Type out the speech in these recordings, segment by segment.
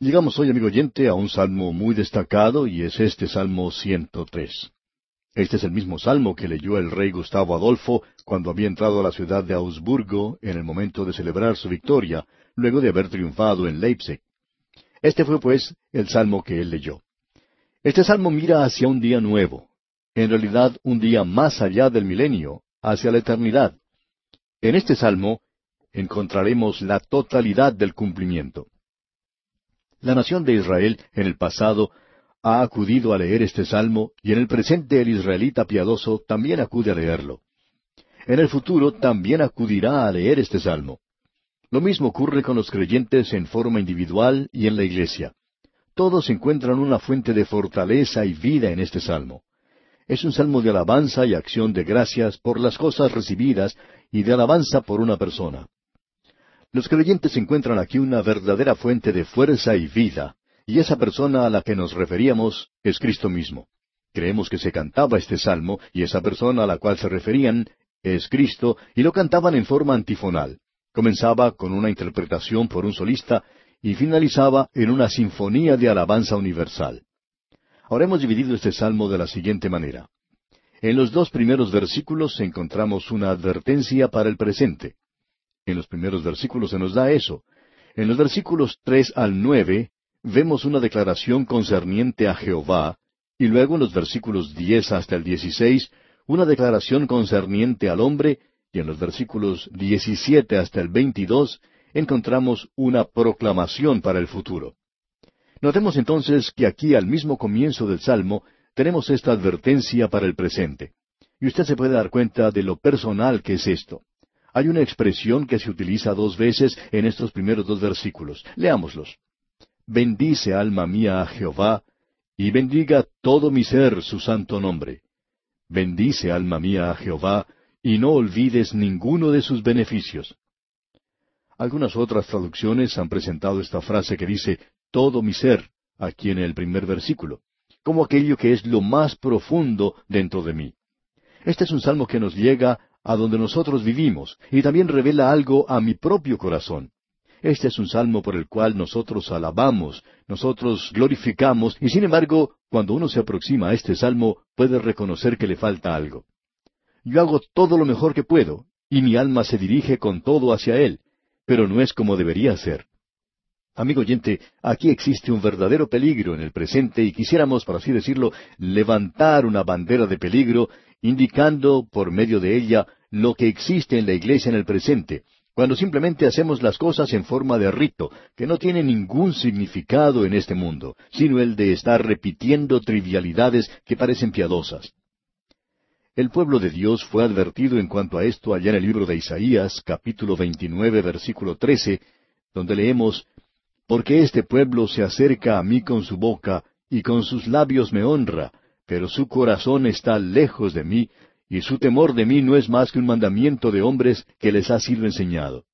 Llegamos hoy, amigo oyente, a un salmo muy destacado y es este Salmo 103. Este es el mismo salmo que leyó el rey Gustavo Adolfo cuando había entrado a la ciudad de Augsburgo en el momento de celebrar su victoria, luego de haber triunfado en Leipzig. Este fue, pues, el salmo que él leyó. Este salmo mira hacia un día nuevo, en realidad un día más allá del milenio, hacia la eternidad. En este salmo encontraremos la totalidad del cumplimiento. La nación de Israel en el pasado ha acudido a leer este salmo y en el presente el israelita piadoso también acude a leerlo. En el futuro también acudirá a leer este salmo. Lo mismo ocurre con los creyentes en forma individual y en la iglesia. Todos encuentran una fuente de fortaleza y vida en este salmo. Es un salmo de alabanza y acción de gracias por las cosas recibidas y de alabanza por una persona. Los creyentes encuentran aquí una verdadera fuente de fuerza y vida, y esa persona a la que nos referíamos es Cristo mismo. Creemos que se cantaba este salmo, y esa persona a la cual se referían es Cristo, y lo cantaban en forma antifonal. Comenzaba con una interpretación por un solista, y finalizaba en una sinfonía de alabanza universal. Ahora hemos dividido este salmo de la siguiente manera. En los dos primeros versículos encontramos una advertencia para el presente. En los primeros versículos se nos da eso. En los versículos tres al nueve vemos una declaración concerniente a Jehová, y luego en los versículos diez hasta el dieciséis una declaración concerniente al hombre, y en los versículos diecisiete hasta el veintidós encontramos una proclamación para el futuro. Notemos entonces que aquí al mismo comienzo del Salmo tenemos esta advertencia para el presente. Y usted se puede dar cuenta de lo personal que es esto. Hay una expresión que se utiliza dos veces en estos primeros dos versículos. Leámoslos. Bendice alma mía a Jehová, y bendiga todo mi ser su santo nombre. Bendice alma mía a Jehová, y no olvides ninguno de sus beneficios. Algunas otras traducciones han presentado esta frase que dice todo mi ser, aquí en el primer versículo, como aquello que es lo más profundo dentro de mí. Este es un salmo que nos llega a donde nosotros vivimos, y también revela algo a mi propio corazón. Este es un salmo por el cual nosotros alabamos, nosotros glorificamos, y sin embargo, cuando uno se aproxima a este salmo, puede reconocer que le falta algo. Yo hago todo lo mejor que puedo, y mi alma se dirige con todo hacia Él, pero no es como debería ser. Amigo oyente, aquí existe un verdadero peligro en el presente y quisiéramos, por así decirlo, levantar una bandera de peligro indicando por medio de ella lo que existe en la iglesia en el presente, cuando simplemente hacemos las cosas en forma de rito, que no tiene ningún significado en este mundo, sino el de estar repitiendo trivialidades que parecen piadosas. El pueblo de Dios fue advertido en cuanto a esto allá en el libro de Isaías, capítulo 29, versículo 13, donde leemos, Porque este pueblo se acerca a mí con su boca, y con sus labios me honra, pero su corazón está lejos de mí, y su temor de mí no es más que un mandamiento de hombres que les ha sido enseñado.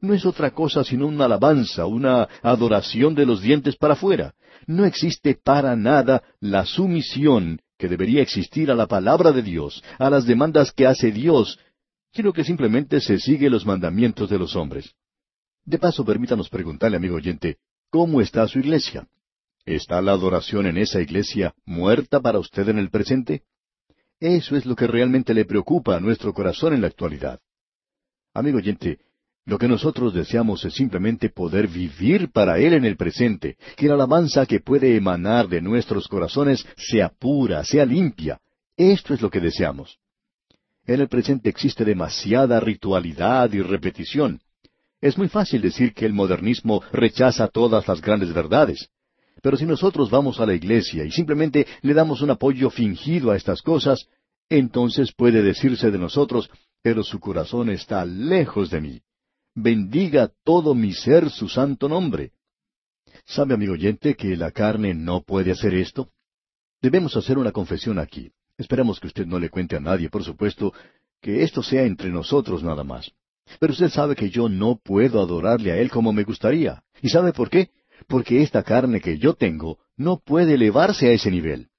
No es otra cosa sino una alabanza, una adoración de los dientes para afuera. No existe para nada la sumisión que debería existir a la palabra de Dios, a las demandas que hace Dios, sino que simplemente se sigue los mandamientos de los hombres. De paso, permítanos preguntarle, amigo oyente, ¿cómo está su iglesia? ¿Está la adoración en esa iglesia muerta para usted en el presente? Eso es lo que realmente le preocupa a nuestro corazón en la actualidad. Amigo oyente, lo que nosotros deseamos es simplemente poder vivir para Él en el presente, que la alabanza que puede emanar de nuestros corazones sea pura, sea limpia. Esto es lo que deseamos. En el presente existe demasiada ritualidad y repetición. Es muy fácil decir que el modernismo rechaza todas las grandes verdades. Pero si nosotros vamos a la iglesia y simplemente le damos un apoyo fingido a estas cosas, entonces puede decirse de nosotros, pero su corazón está lejos de mí. Bendiga todo mi ser su santo nombre. ¿Sabe, amigo oyente, que la carne no puede hacer esto? Debemos hacer una confesión aquí. Esperamos que usted no le cuente a nadie, por supuesto, que esto sea entre nosotros nada más. Pero usted sabe que yo no puedo adorarle a Él como me gustaría. ¿Y sabe por qué? porque esta carne que yo tengo no puede elevarse a ese nivel.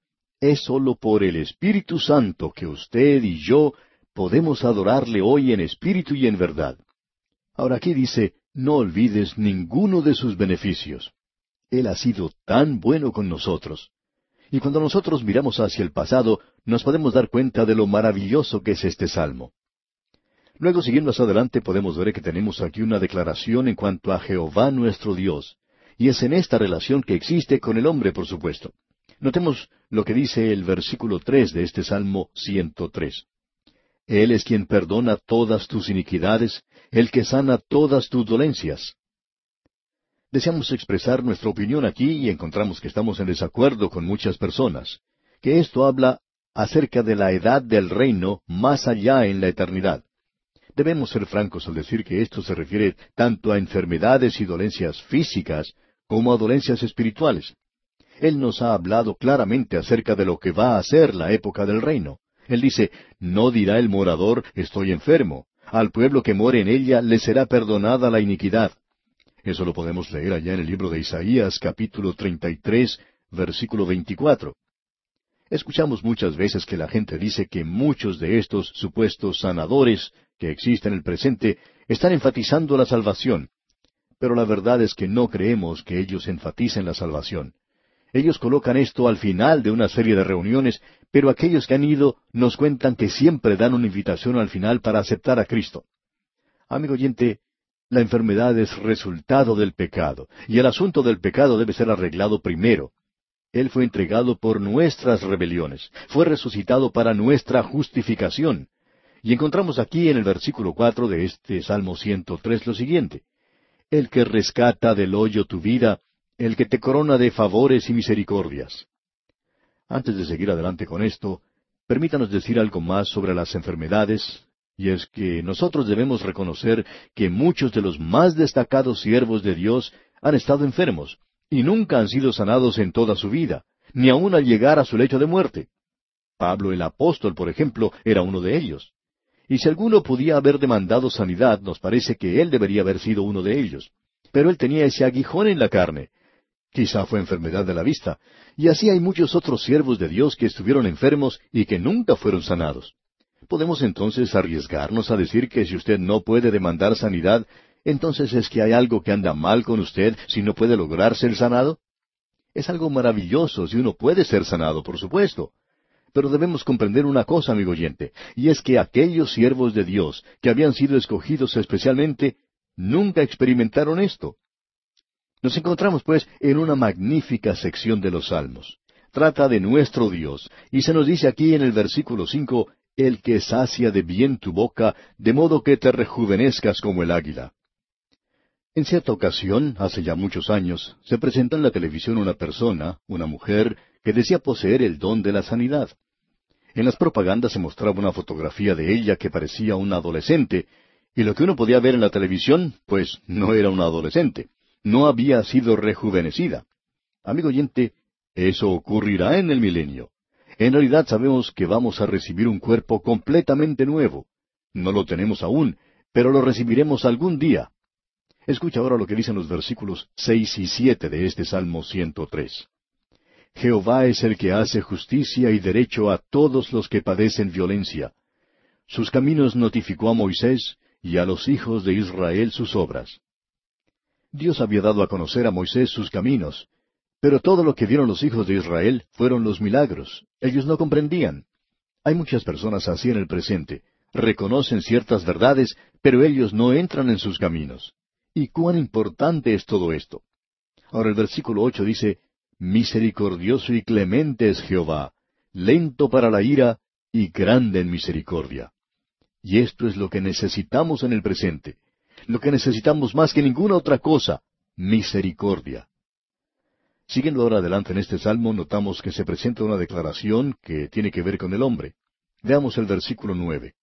Es sólo por el Espíritu Santo que usted y yo podemos adorarle hoy en espíritu y en verdad. Ahora aquí dice, no olvides ninguno de sus beneficios. Él ha sido tan bueno con nosotros. Y cuando nosotros miramos hacia el pasado, nos podemos dar cuenta de lo maravilloso que es este salmo. Luego, siguiendo más adelante, podemos ver que tenemos aquí una declaración en cuanto a Jehová nuestro Dios, y es en esta relación que existe con el hombre, por supuesto. Notemos lo que dice el versículo tres de este Salmo 103. Él es quien perdona todas tus iniquidades, el que sana todas tus dolencias. Deseamos expresar nuestra opinión aquí y encontramos que estamos en desacuerdo con muchas personas, que esto habla acerca de la edad del reino más allá en la eternidad. Debemos ser francos al decir que esto se refiere tanto a enfermedades y dolencias físicas como a dolencias espirituales. Él nos ha hablado claramente acerca de lo que va a ser la época del reino. Él dice, no dirá el morador, estoy enfermo. Al pueblo que more en ella le será perdonada la iniquidad. Eso lo podemos leer allá en el libro de Isaías capítulo 33, versículo 24. Escuchamos muchas veces que la gente dice que muchos de estos supuestos sanadores que existen en el presente están enfatizando la salvación. Pero la verdad es que no creemos que ellos enfaticen la salvación. Ellos colocan esto al final de una serie de reuniones, pero aquellos que han ido nos cuentan que siempre dan una invitación al final para aceptar a Cristo. Amigo oyente, la enfermedad es resultado del pecado, y el asunto del pecado debe ser arreglado primero. Él fue entregado por nuestras rebeliones, fue resucitado para nuestra justificación. Y encontramos aquí en el versículo cuatro de este Salmo 103 lo siguiente. El que rescata del hoyo tu vida, el que te corona de favores y misericordias. Antes de seguir adelante con esto, permítanos decir algo más sobre las enfermedades, y es que nosotros debemos reconocer que muchos de los más destacados siervos de Dios han estado enfermos, y nunca han sido sanados en toda su vida, ni aun al llegar a su lecho de muerte. Pablo el apóstol, por ejemplo, era uno de ellos. Y si alguno podía haber demandado sanidad, nos parece que él debería haber sido uno de ellos. Pero él tenía ese aguijón en la carne. Quizá fue enfermedad de la vista. Y así hay muchos otros siervos de Dios que estuvieron enfermos y que nunca fueron sanados. ¿Podemos entonces arriesgarnos a decir que si usted no puede demandar sanidad, entonces es que hay algo que anda mal con usted si no puede lograr ser sanado? Es algo maravilloso si uno puede ser sanado, por supuesto. Pero debemos comprender una cosa, amigo oyente, y es que aquellos siervos de Dios que habían sido escogidos especialmente nunca experimentaron esto. Nos encontramos, pues, en una magnífica sección de los Salmos. Trata de nuestro Dios, y se nos dice aquí en el versículo cinco, el que sacia de bien tu boca, de modo que te rejuvenezcas como el águila. En cierta ocasión, hace ya muchos años, se presentó en la televisión una persona, una mujer, que decía poseer el don de la sanidad. En las propagandas se mostraba una fotografía de ella que parecía una adolescente, y lo que uno podía ver en la televisión, pues no era una adolescente, no había sido rejuvenecida. Amigo oyente, eso ocurrirá en el milenio. En realidad sabemos que vamos a recibir un cuerpo completamente nuevo. No lo tenemos aún, pero lo recibiremos algún día. Escucha ahora lo que dicen los versículos seis y siete de este Salmo 103. Jehová es el que hace justicia y derecho a todos los que padecen violencia. Sus caminos notificó a Moisés y a los hijos de Israel sus obras. Dios había dado a conocer a Moisés sus caminos, pero todo lo que vieron los hijos de Israel fueron los milagros. Ellos no comprendían. Hay muchas personas así en el presente. Reconocen ciertas verdades, pero ellos no entran en sus caminos. ¿Y cuán importante es todo esto? Ahora el versículo ocho dice, Misericordioso y clemente es Jehová, lento para la ira y grande en misericordia. Y esto es lo que necesitamos en el presente, lo que necesitamos más que ninguna otra cosa, misericordia. Siguiendo ahora adelante en este salmo, notamos que se presenta una declaración que tiene que ver con el hombre. Veamos el versículo nueve.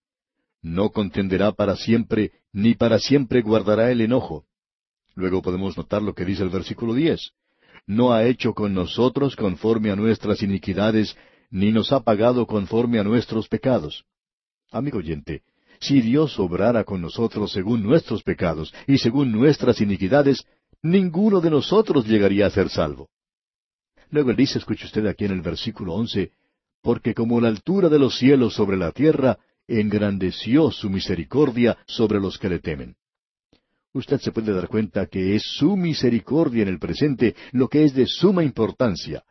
No contenderá para siempre, ni para siempre guardará el enojo. Luego podemos notar lo que dice el versículo diez no ha hecho con nosotros conforme a nuestras iniquidades, ni nos ha pagado conforme a nuestros pecados. Amigo oyente, si Dios obrara con nosotros según nuestros pecados y según nuestras iniquidades, ninguno de nosotros llegaría a ser salvo. Luego él dice, escuche usted aquí en el versículo once, porque como la altura de los cielos sobre la tierra, engrandeció su misericordia sobre los que le temen. usted se puede dar cuenta que es su misericordia en el presente lo que es de suma importancia.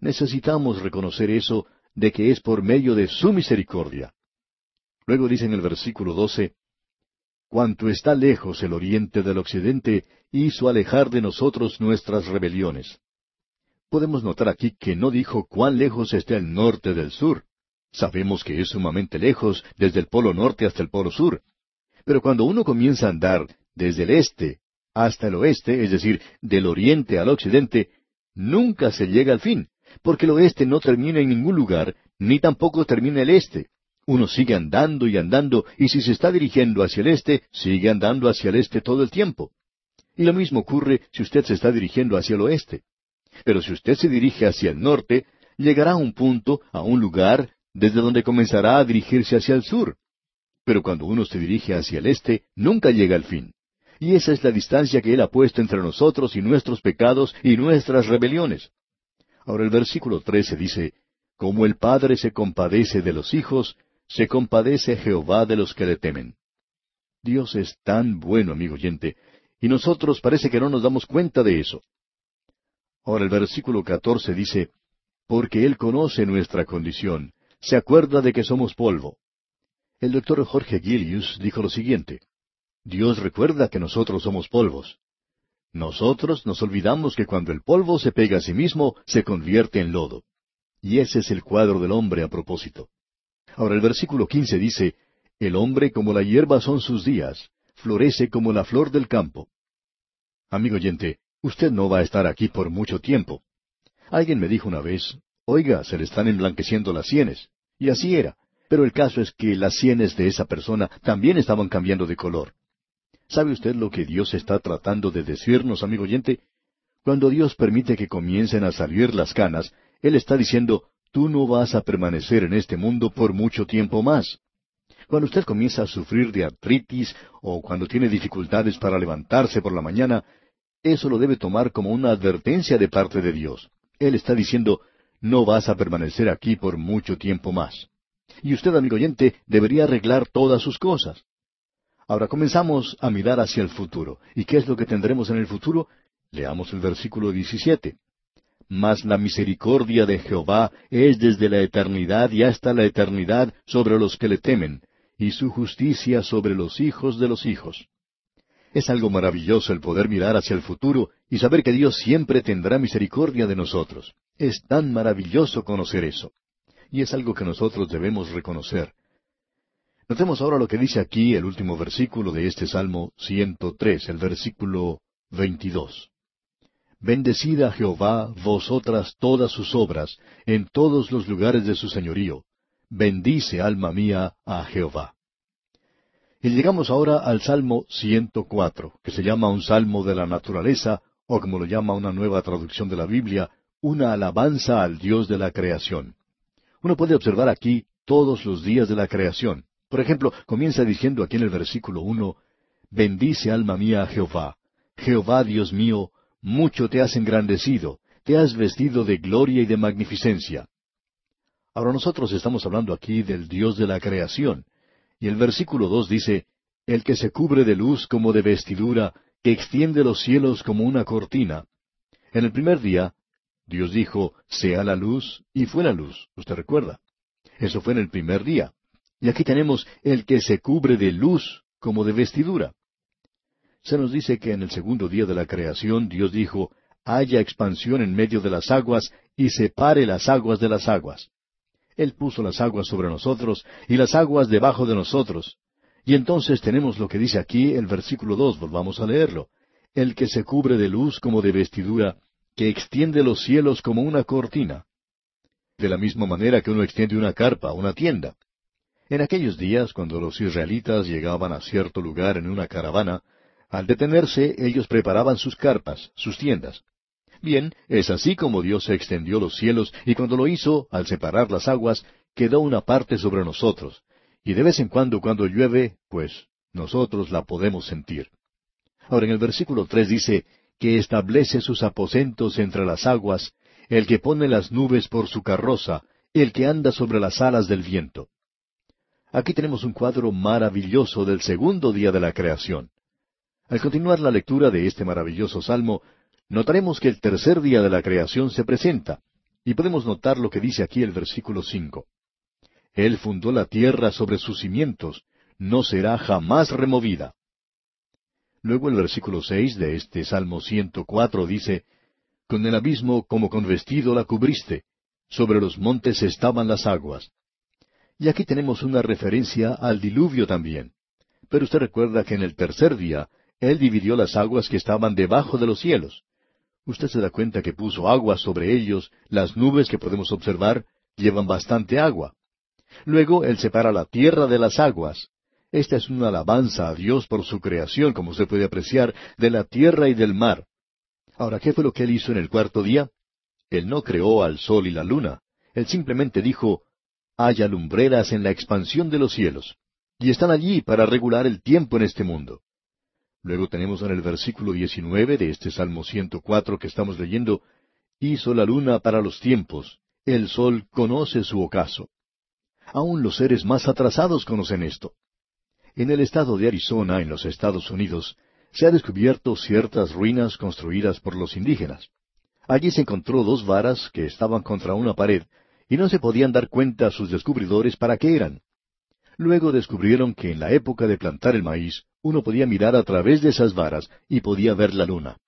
Necesitamos reconocer eso de que es por medio de su misericordia. Luego dice en el versículo doce, Cuanto está lejos el oriente del occidente, hizo alejar de nosotros nuestras rebeliones. Podemos notar aquí que no dijo cuán lejos está el norte del sur. Sabemos que es sumamente lejos desde el polo norte hasta el polo sur. Pero cuando uno comienza a andar desde el este hasta el oeste, es decir, del oriente al occidente, nunca se llega al fin, porque el oeste no termina en ningún lugar, ni tampoco termina el este. Uno sigue andando y andando, y si se está dirigiendo hacia el este, sigue andando hacia el este todo el tiempo. Y lo mismo ocurre si usted se está dirigiendo hacia el oeste. Pero si usted se dirige hacia el norte, llegará a un punto, a un lugar, desde donde comenzará a dirigirse hacia el sur. Pero cuando uno se dirige hacia el este, nunca llega al fin. Y esa es la distancia que Él ha puesto entre nosotros y nuestros pecados y nuestras rebeliones. Ahora el versículo trece dice, Como el Padre se compadece de los hijos, se compadece Jehová de los que le temen. Dios es tan bueno, amigo oyente, y nosotros parece que no nos damos cuenta de eso. Ahora el versículo catorce dice, Porque Él conoce nuestra condición, se acuerda de que somos polvo. El doctor Jorge Gillius dijo lo siguiente, Dios recuerda que nosotros somos polvos. Nosotros nos olvidamos que cuando el polvo se pega a sí mismo, se convierte en lodo. Y ese es el cuadro del hombre a propósito. Ahora el versículo quince dice, El hombre como la hierba son sus días, florece como la flor del campo. Amigo oyente, usted no va a estar aquí por mucho tiempo. Alguien me dijo una vez, Oiga, se le están emblanqueciendo las sienes. Y así era. Pero el caso es que las sienes de esa persona también estaban cambiando de color. ¿Sabe usted lo que Dios está tratando de decirnos, amigo oyente? Cuando Dios permite que comiencen a salir las canas, Él está diciendo, tú no vas a permanecer en este mundo por mucho tiempo más. Cuando usted comienza a sufrir de artritis o cuando tiene dificultades para levantarse por la mañana, eso lo debe tomar como una advertencia de parte de Dios. Él está diciendo, no vas a permanecer aquí por mucho tiempo más. Y usted, amigo oyente, debería arreglar todas sus cosas. Ahora comenzamos a mirar hacia el futuro. ¿Y qué es lo que tendremos en el futuro? Leamos el versículo 17. Mas la misericordia de Jehová es desde la eternidad y hasta la eternidad sobre los que le temen, y su justicia sobre los hijos de los hijos. Es algo maravilloso el poder mirar hacia el futuro y saber que Dios siempre tendrá misericordia de nosotros. Es tan maravilloso conocer eso. Y es algo que nosotros debemos reconocer. Notemos ahora lo que dice aquí el último versículo de este Salmo 103, el versículo 22. Bendecid a Jehová vosotras todas sus obras, en todos los lugares de su señorío. Bendice, alma mía, a Jehová. Y llegamos ahora al Salmo 104, que se llama un salmo de la naturaleza, o como lo llama una nueva traducción de la Biblia, una alabanza al Dios de la creación. Uno puede observar aquí todos los días de la creación. Por ejemplo, comienza diciendo aquí en el versículo uno, Bendice alma mía a Jehová. Jehová Dios mío, mucho te has engrandecido, te has vestido de gloria y de magnificencia. Ahora nosotros estamos hablando aquí del Dios de la creación, y el versículo dos dice, El que se cubre de luz como de vestidura, que extiende los cielos como una cortina. En el primer día, Dios dijo, sea la luz, y fue la luz, usted recuerda. Eso fue en el primer día. Y aquí tenemos el que se cubre de luz como de vestidura. Se nos dice que en el segundo día de la creación Dios dijo, haya expansión en medio de las aguas y separe las aguas de las aguas. Él puso las aguas sobre nosotros y las aguas debajo de nosotros. Y entonces tenemos lo que dice aquí el versículo dos, volvamos a leerlo. El que se cubre de luz como de vestidura, que extiende los cielos como una cortina. De la misma manera que uno extiende una carpa, una tienda. En aquellos días, cuando los israelitas llegaban a cierto lugar en una caravana, al detenerse ellos preparaban sus carpas, sus tiendas. Bien, es así como Dios extendió los cielos y cuando lo hizo, al separar las aguas, quedó una parte sobre nosotros. Y de vez en cuando cuando llueve, pues nosotros la podemos sentir. Ahora en el versículo tres dice, que establece sus aposentos entre las aguas, el que pone las nubes por su carroza, el que anda sobre las alas del viento. Aquí tenemos un cuadro maravilloso del segundo día de la creación. Al continuar la lectura de este maravilloso salmo, notaremos que el tercer día de la creación se presenta, y podemos notar lo que dice aquí el versículo cinco. Él fundó la tierra sobre sus cimientos, no será jamás removida. Luego el versículo seis de este Salmo 104 dice, Con el abismo como con vestido la cubriste, sobre los montes estaban las aguas. Y aquí tenemos una referencia al diluvio también. Pero usted recuerda que en el tercer día Él dividió las aguas que estaban debajo de los cielos. Usted se da cuenta que puso agua sobre ellos, las nubes que podemos observar llevan bastante agua. Luego Él separa la tierra de las aguas. Esta es una alabanza a Dios por su creación, como se puede apreciar, de la tierra y del mar. Ahora, ¿qué fue lo que Él hizo en el cuarto día? Él no creó al sol y la luna. Él simplemente dijo, haya lumbreras en la expansión de los cielos. Y están allí para regular el tiempo en este mundo. Luego tenemos en el versículo 19 de este Salmo 104 que estamos leyendo, hizo la luna para los tiempos, el sol conoce su ocaso. Aún los seres más atrasados conocen esto. En el estado de Arizona, en los Estados Unidos, se ha descubierto ciertas ruinas construidas por los indígenas. Allí se encontró dos varas que estaban contra una pared, y no se podían dar cuenta a sus descubridores para qué eran. Luego descubrieron que en la época de plantar el maíz, uno podía mirar a través de esas varas y podía ver la luna.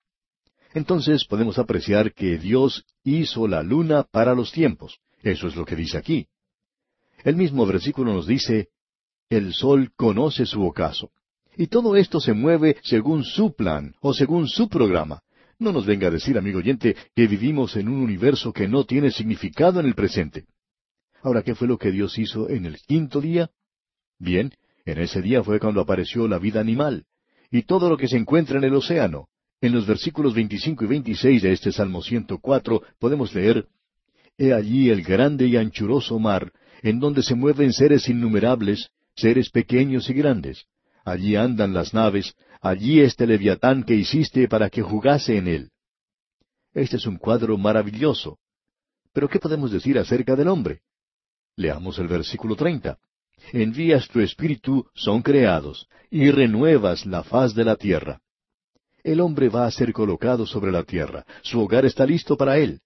Entonces podemos apreciar que Dios hizo la luna para los tiempos. Eso es lo que dice aquí. El mismo versículo nos dice, el sol conoce su ocaso. Y todo esto se mueve según su plan o según su programa. No nos venga a decir, amigo oyente, que vivimos en un universo que no tiene significado en el presente. Ahora, ¿qué fue lo que Dios hizo en el quinto día? Bien, en ese día fue cuando apareció la vida animal, y todo lo que se encuentra en el océano. En los versículos 25 y 26 de este Salmo 104 podemos leer, He allí el grande y anchuroso mar, en donde se mueven seres innumerables, seres pequeños y grandes. Allí andan las naves, allí este leviatán que hiciste para que jugase en él. Este es un cuadro maravilloso. Pero ¿qué podemos decir acerca del hombre? Leamos el versículo treinta. Envías tu espíritu, son creados, y renuevas la faz de la tierra. El hombre va a ser colocado sobre la tierra, su hogar está listo para él.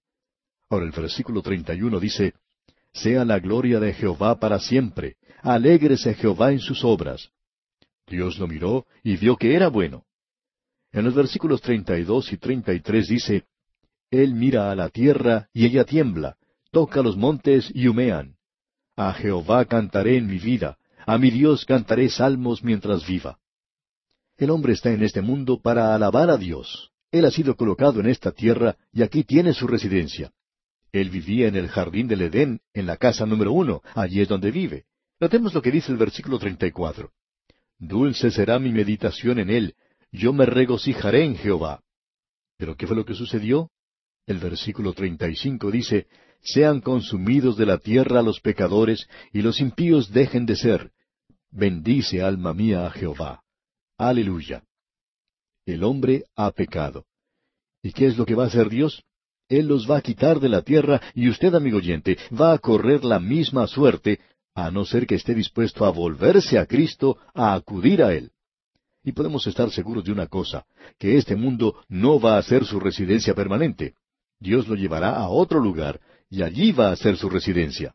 Ahora el versículo treinta y uno dice, Sea la gloria de Jehová para siempre, alégrese Jehová en sus obras. Dios lo miró y vio que era bueno. En los versículos treinta y dos y treinta y tres dice, Él mira a la tierra y ella tiembla, toca los montes y humean. A Jehová cantaré en mi vida, a mi Dios cantaré salmos mientras viva. El hombre está en este mundo para alabar a Dios. Él ha sido colocado en esta tierra y aquí tiene su residencia. Él vivía en el jardín del Edén, en la casa número uno, allí es donde vive. Notemos lo que dice el versículo treinta y cuatro. Dulce será mi meditación en él, yo me regocijaré en Jehová. ¿Pero qué fue lo que sucedió? El versículo treinta y cinco dice, Sean consumidos de la tierra los pecadores, y los impíos dejen de ser. Bendice alma mía a Jehová. Aleluya. El hombre ha pecado. ¿Y qué es lo que va a hacer Dios? Él los va a quitar de la tierra y usted, amigo oyente, va a correr la misma suerte a no ser que esté dispuesto a volverse a Cristo, a acudir a Él. Y podemos estar seguros de una cosa, que este mundo no va a ser su residencia permanente. Dios lo llevará a otro lugar, y allí va a ser su residencia.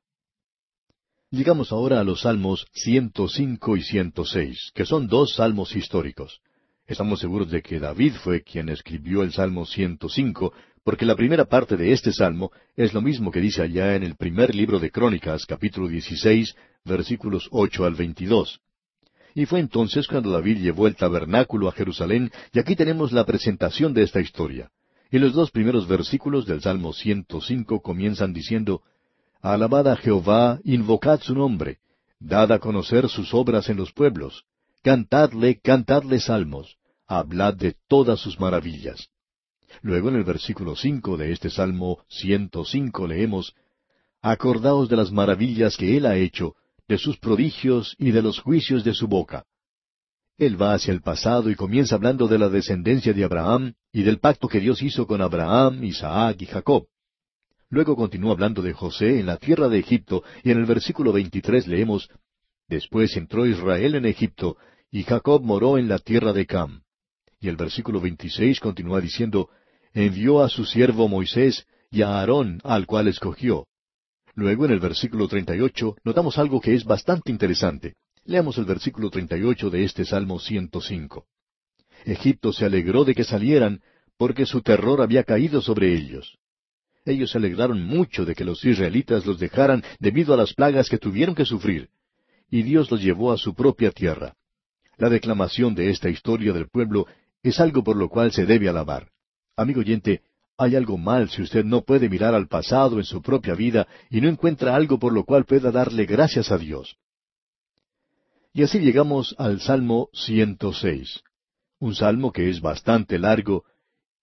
Llegamos ahora a los salmos 105 y 106, que son dos salmos históricos. Estamos seguros de que David fue quien escribió el Salmo 105, porque la primera parte de este salmo es lo mismo que dice allá en el primer libro de Crónicas, capítulo 16, versículos 8 al 22. Y fue entonces cuando David llevó el tabernáculo a Jerusalén, y aquí tenemos la presentación de esta historia. Y los dos primeros versículos del Salmo 105 comienzan diciendo, Alabad a Jehová, invocad su nombre, dad a conocer sus obras en los pueblos, cantadle, cantadle salmos, hablad de todas sus maravillas. Luego en el versículo cinco de este Salmo ciento cinco leemos Acordaos de las maravillas que Él ha hecho, de sus prodigios y de los juicios de su boca. Él va hacia el pasado y comienza hablando de la descendencia de Abraham y del pacto que Dios hizo con Abraham, Isaac y Jacob. Luego continúa hablando de José en la tierra de Egipto y en el versículo veintitrés leemos Después entró Israel en Egipto y Jacob moró en la tierra de Cam. y el versículo 26 continúa diciendo, envió a su siervo Moisés y a Aarón, al cual escogió. Luego, en el versículo 38, notamos algo que es bastante interesante. Leamos el versículo 38 de este Salmo 105. Egipto se alegró de que salieran, porque su terror había caído sobre ellos. Ellos se alegraron mucho de que los israelitas los dejaran debido a las plagas que tuvieron que sufrir, y Dios los llevó a su propia tierra. La declamación de esta historia del pueblo es algo por lo cual se debe alabar. Amigo oyente, hay algo mal si usted no puede mirar al pasado en su propia vida y no encuentra algo por lo cual pueda darle gracias a Dios. Y así llegamos al Salmo 106, un salmo que es bastante largo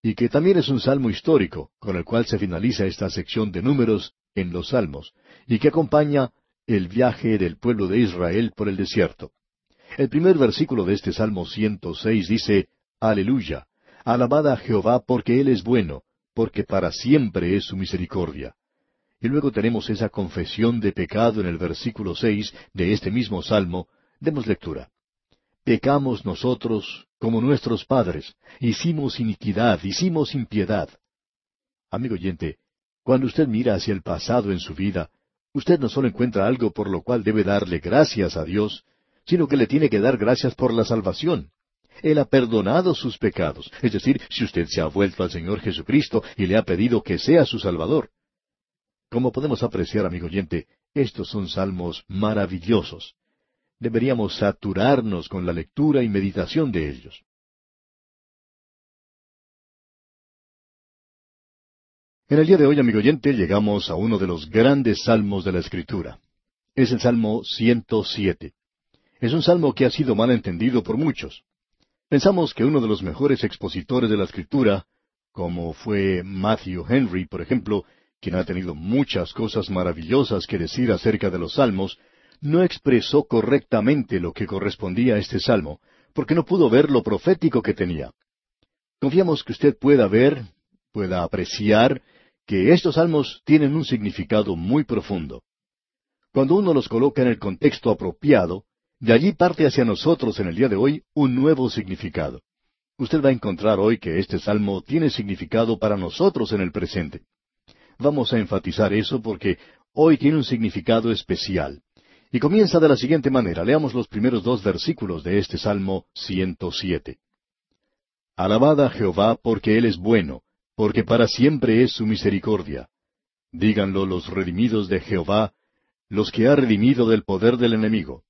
y que también es un salmo histórico, con el cual se finaliza esta sección de números en los salmos, y que acompaña el viaje del pueblo de Israel por el desierto. El primer versículo de este Salmo 106 dice, Aleluya, alabad a Jehová porque Él es bueno, porque para siempre es su misericordia. Y luego tenemos esa confesión de pecado en el versículo seis de este mismo Salmo. Demos lectura. Pecamos nosotros como nuestros padres, hicimos iniquidad, hicimos impiedad. Amigo oyente, cuando usted mira hacia el pasado en su vida, usted no solo encuentra algo por lo cual debe darle gracias a Dios, sino que le tiene que dar gracias por la salvación. Él ha perdonado sus pecados, es decir, si usted se ha vuelto al Señor Jesucristo y le ha pedido que sea su Salvador. Como podemos apreciar, amigo oyente, estos son salmos maravillosos. Deberíamos saturarnos con la lectura y meditación de ellos. En el día de hoy, amigo oyente, llegamos a uno de los grandes salmos de la Escritura. Es el Salmo 107. Es un salmo que ha sido mal entendido por muchos. Pensamos que uno de los mejores expositores de la Escritura, como fue Matthew Henry, por ejemplo, quien ha tenido muchas cosas maravillosas que decir acerca de los salmos, no expresó correctamente lo que correspondía a este salmo, porque no pudo ver lo profético que tenía. Confiamos que usted pueda ver, pueda apreciar que estos salmos tienen un significado muy profundo. Cuando uno los coloca en el contexto apropiado, de allí parte hacia nosotros en el día de hoy un nuevo significado. Usted va a encontrar hoy que este salmo tiene significado para nosotros en el presente. Vamos a enfatizar eso porque hoy tiene un significado especial. Y comienza de la siguiente manera. Leamos los primeros dos versículos de este Salmo 107. Alabad a Jehová porque Él es bueno, porque para siempre es su misericordia. Díganlo los redimidos de Jehová, los que ha redimido del poder del enemigo.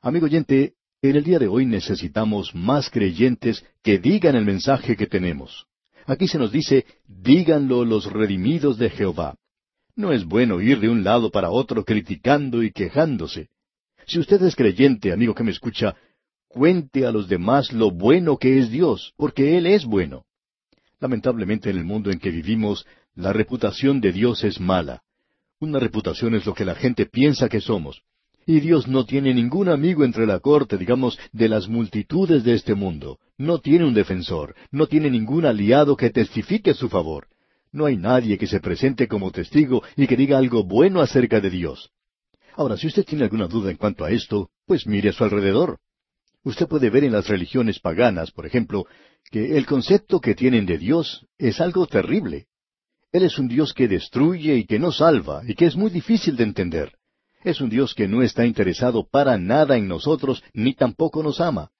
Amigo oyente, en el día de hoy necesitamos más creyentes que digan el mensaje que tenemos. Aquí se nos dice, díganlo los redimidos de Jehová. No es bueno ir de un lado para otro criticando y quejándose. Si usted es creyente, amigo que me escucha, cuente a los demás lo bueno que es Dios, porque Él es bueno. Lamentablemente en el mundo en que vivimos, la reputación de Dios es mala. Una reputación es lo que la gente piensa que somos. Y Dios no tiene ningún amigo entre la corte, digamos, de las multitudes de este mundo. No tiene un defensor, no tiene ningún aliado que testifique su favor. No hay nadie que se presente como testigo y que diga algo bueno acerca de Dios. Ahora, si usted tiene alguna duda en cuanto a esto, pues mire a su alrededor. Usted puede ver en las religiones paganas, por ejemplo, que el concepto que tienen de Dios es algo terrible. Él es un Dios que destruye y que no salva, y que es muy difícil de entender. Es un Dios que no está interesado para nada en nosotros, ni tampoco nos ama.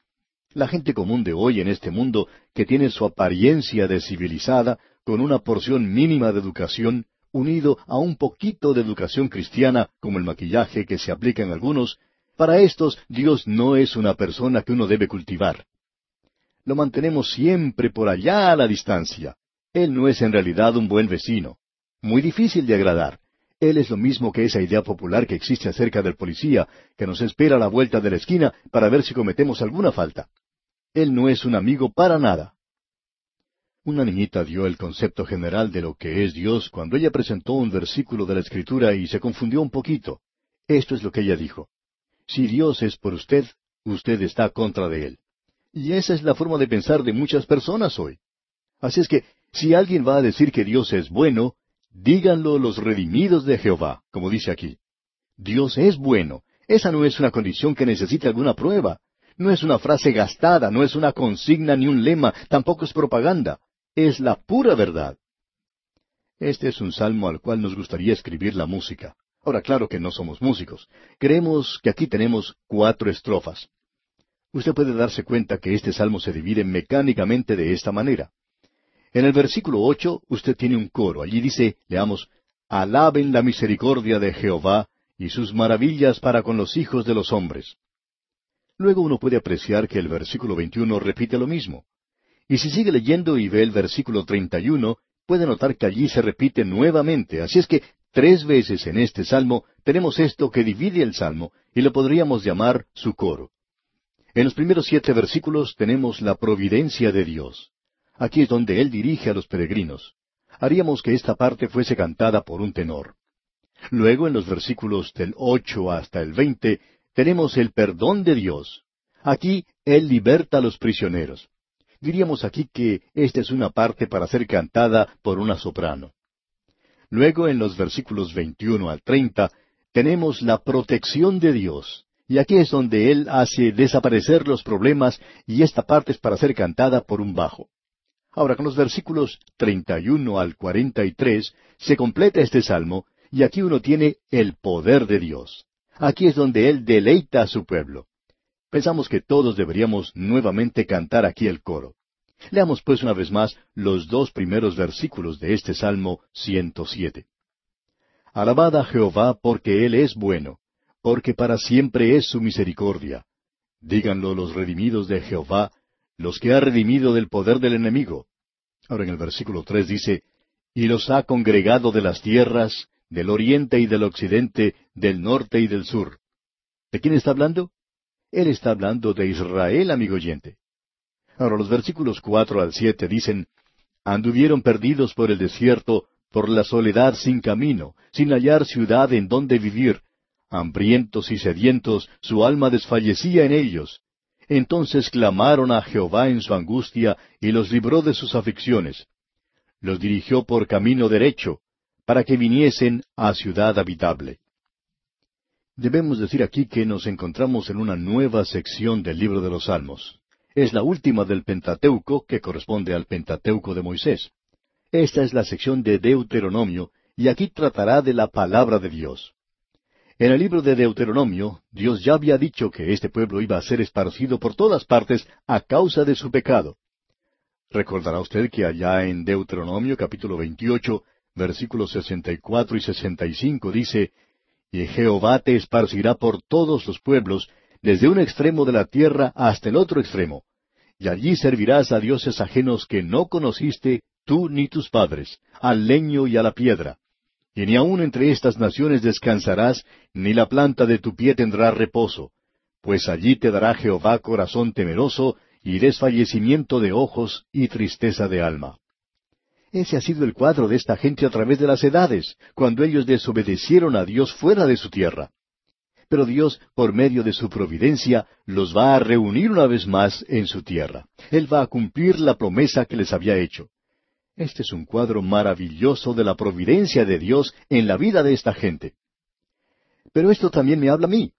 La gente común de hoy en este mundo, que tiene su apariencia de civilizada, con una porción mínima de educación, unido a un poquito de educación cristiana, como el maquillaje que se aplica en algunos, para estos Dios no es una persona que uno debe cultivar. Lo mantenemos siempre por allá a la distancia. Él no es en realidad un buen vecino. Muy difícil de agradar. Él es lo mismo que esa idea popular que existe acerca del policía, que nos espera a la vuelta de la esquina para ver si cometemos alguna falta. Él no es un amigo para nada. Una niñita dio el concepto general de lo que es Dios cuando ella presentó un versículo de la Escritura y se confundió un poquito. Esto es lo que ella dijo. Si Dios es por usted, usted está contra de Él. Y esa es la forma de pensar de muchas personas hoy. Así es que, si alguien va a decir que Dios es bueno, díganlo los redimidos de Jehová, como dice aquí. Dios es bueno. Esa no es una condición que necesite alguna prueba. No es una frase gastada, no es una consigna ni un lema, tampoco es propaganda. Es la pura verdad. Este es un salmo al cual nos gustaría escribir la música. Ahora, claro que no somos músicos. Creemos que aquí tenemos cuatro estrofas. Usted puede darse cuenta que este salmo se divide mecánicamente de esta manera. En el versículo ocho usted tiene un coro. Allí dice, leamos, Alaben la misericordia de Jehová y sus maravillas para con los hijos de los hombres. Luego uno puede apreciar que el versículo 21 repite lo mismo. Y si sigue leyendo y ve el versículo 31, puede notar que allí se repite nuevamente. Así es que tres veces en este salmo tenemos esto que divide el salmo y lo podríamos llamar su coro. En los primeros siete versículos tenemos la providencia de Dios. Aquí es donde Él dirige a los peregrinos. Haríamos que esta parte fuese cantada por un tenor. Luego, en los versículos del ocho hasta el veinte, tenemos el perdón de Dios. Aquí Él liberta a los prisioneros. Diríamos aquí que esta es una parte para ser cantada por una soprano. Luego, en los versículos 21 al 30, tenemos la protección de Dios. Y aquí es donde Él hace desaparecer los problemas y esta parte es para ser cantada por un bajo. Ahora, con los versículos 31 al 43 se completa este salmo y aquí uno tiene el poder de Dios. Aquí es donde Él deleita a su pueblo. Pensamos que todos deberíamos nuevamente cantar aquí el coro. Leamos pues una vez más los dos primeros versículos de este Salmo 107. Alabad a Jehová porque Él es bueno, porque para siempre es su misericordia. Díganlo los redimidos de Jehová, los que ha redimido del poder del enemigo. Ahora en el versículo tres dice, y los ha congregado de las tierras, del oriente y del occidente, del norte y del sur. ¿De quién está hablando? Él está hablando de Israel, amigo oyente. Ahora los versículos cuatro al siete dicen, Anduvieron perdidos por el desierto, por la soledad sin camino, sin hallar ciudad en donde vivir. Hambrientos y sedientos, su alma desfallecía en ellos. Entonces clamaron a Jehová en su angustia y los libró de sus aflicciones. Los dirigió por camino derecho, para que viniesen a ciudad habitable. Debemos decir aquí que nos encontramos en una nueva sección del libro de los Salmos. Es la última del Pentateuco que corresponde al Pentateuco de Moisés. Esta es la sección de Deuteronomio y aquí tratará de la palabra de Dios. En el libro de Deuteronomio, Dios ya había dicho que este pueblo iba a ser esparcido por todas partes a causa de su pecado. Recordará usted que allá en Deuteronomio capítulo 28, versículos 64 y 65 dice, Y Jehová te esparcirá por todos los pueblos, desde un extremo de la tierra hasta el otro extremo, y allí servirás a dioses ajenos que no conociste tú ni tus padres, al leño y a la piedra. Y ni aun entre estas naciones descansarás, ni la planta de tu pie tendrá reposo, pues allí te dará Jehová corazón temeroso, y desfallecimiento de ojos y tristeza de alma. Ese ha sido el cuadro de esta gente a través de las edades, cuando ellos desobedecieron a Dios fuera de su tierra. Pero Dios, por medio de su providencia, los va a reunir una vez más en su tierra. Él va a cumplir la promesa que les había hecho. Este es un cuadro maravilloso de la providencia de Dios en la vida de esta gente. Pero esto también me habla a mí.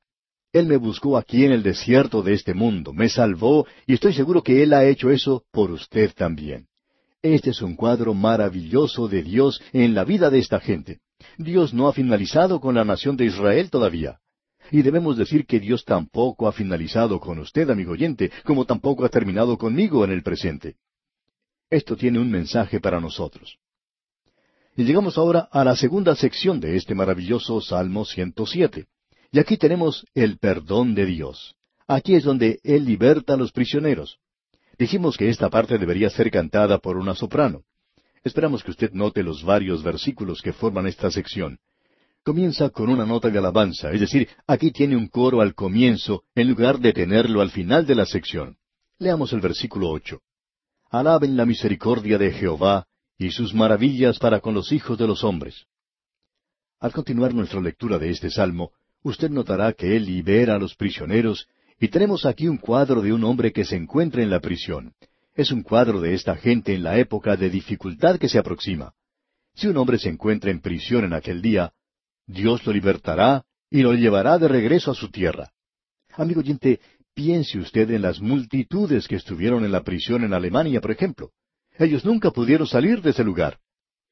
Él me buscó aquí en el desierto de este mundo, me salvó, y estoy seguro que Él ha hecho eso por usted también. Este es un cuadro maravilloso de Dios en la vida de esta gente. Dios no ha finalizado con la nación de Israel todavía. Y debemos decir que Dios tampoco ha finalizado con usted, amigo oyente, como tampoco ha terminado conmigo en el presente. Esto tiene un mensaje para nosotros. Y llegamos ahora a la segunda sección de este maravilloso Salmo 107. Y aquí tenemos el perdón de Dios. Aquí es donde Él liberta a los prisioneros. Dijimos que esta parte debería ser cantada por una soprano. Esperamos que usted note los varios versículos que forman esta sección. Comienza con una nota de alabanza, es decir, aquí tiene un coro al comienzo en lugar de tenerlo al final de la sección. Leamos el versículo ocho. Alaben la misericordia de Jehová y sus maravillas para con los hijos de los hombres. Al continuar nuestra lectura de este salmo, usted notará que él libera a los prisioneros y tenemos aquí un cuadro de un hombre que se encuentra en la prisión. Es un cuadro de esta gente en la época de dificultad que se aproxima. Si un hombre se encuentra en prisión en aquel día, Dios lo libertará y lo llevará de regreso a su tierra. Amigo oyente, Piense usted en las multitudes que estuvieron en la prisión en Alemania, por ejemplo. Ellos nunca pudieron salir de ese lugar.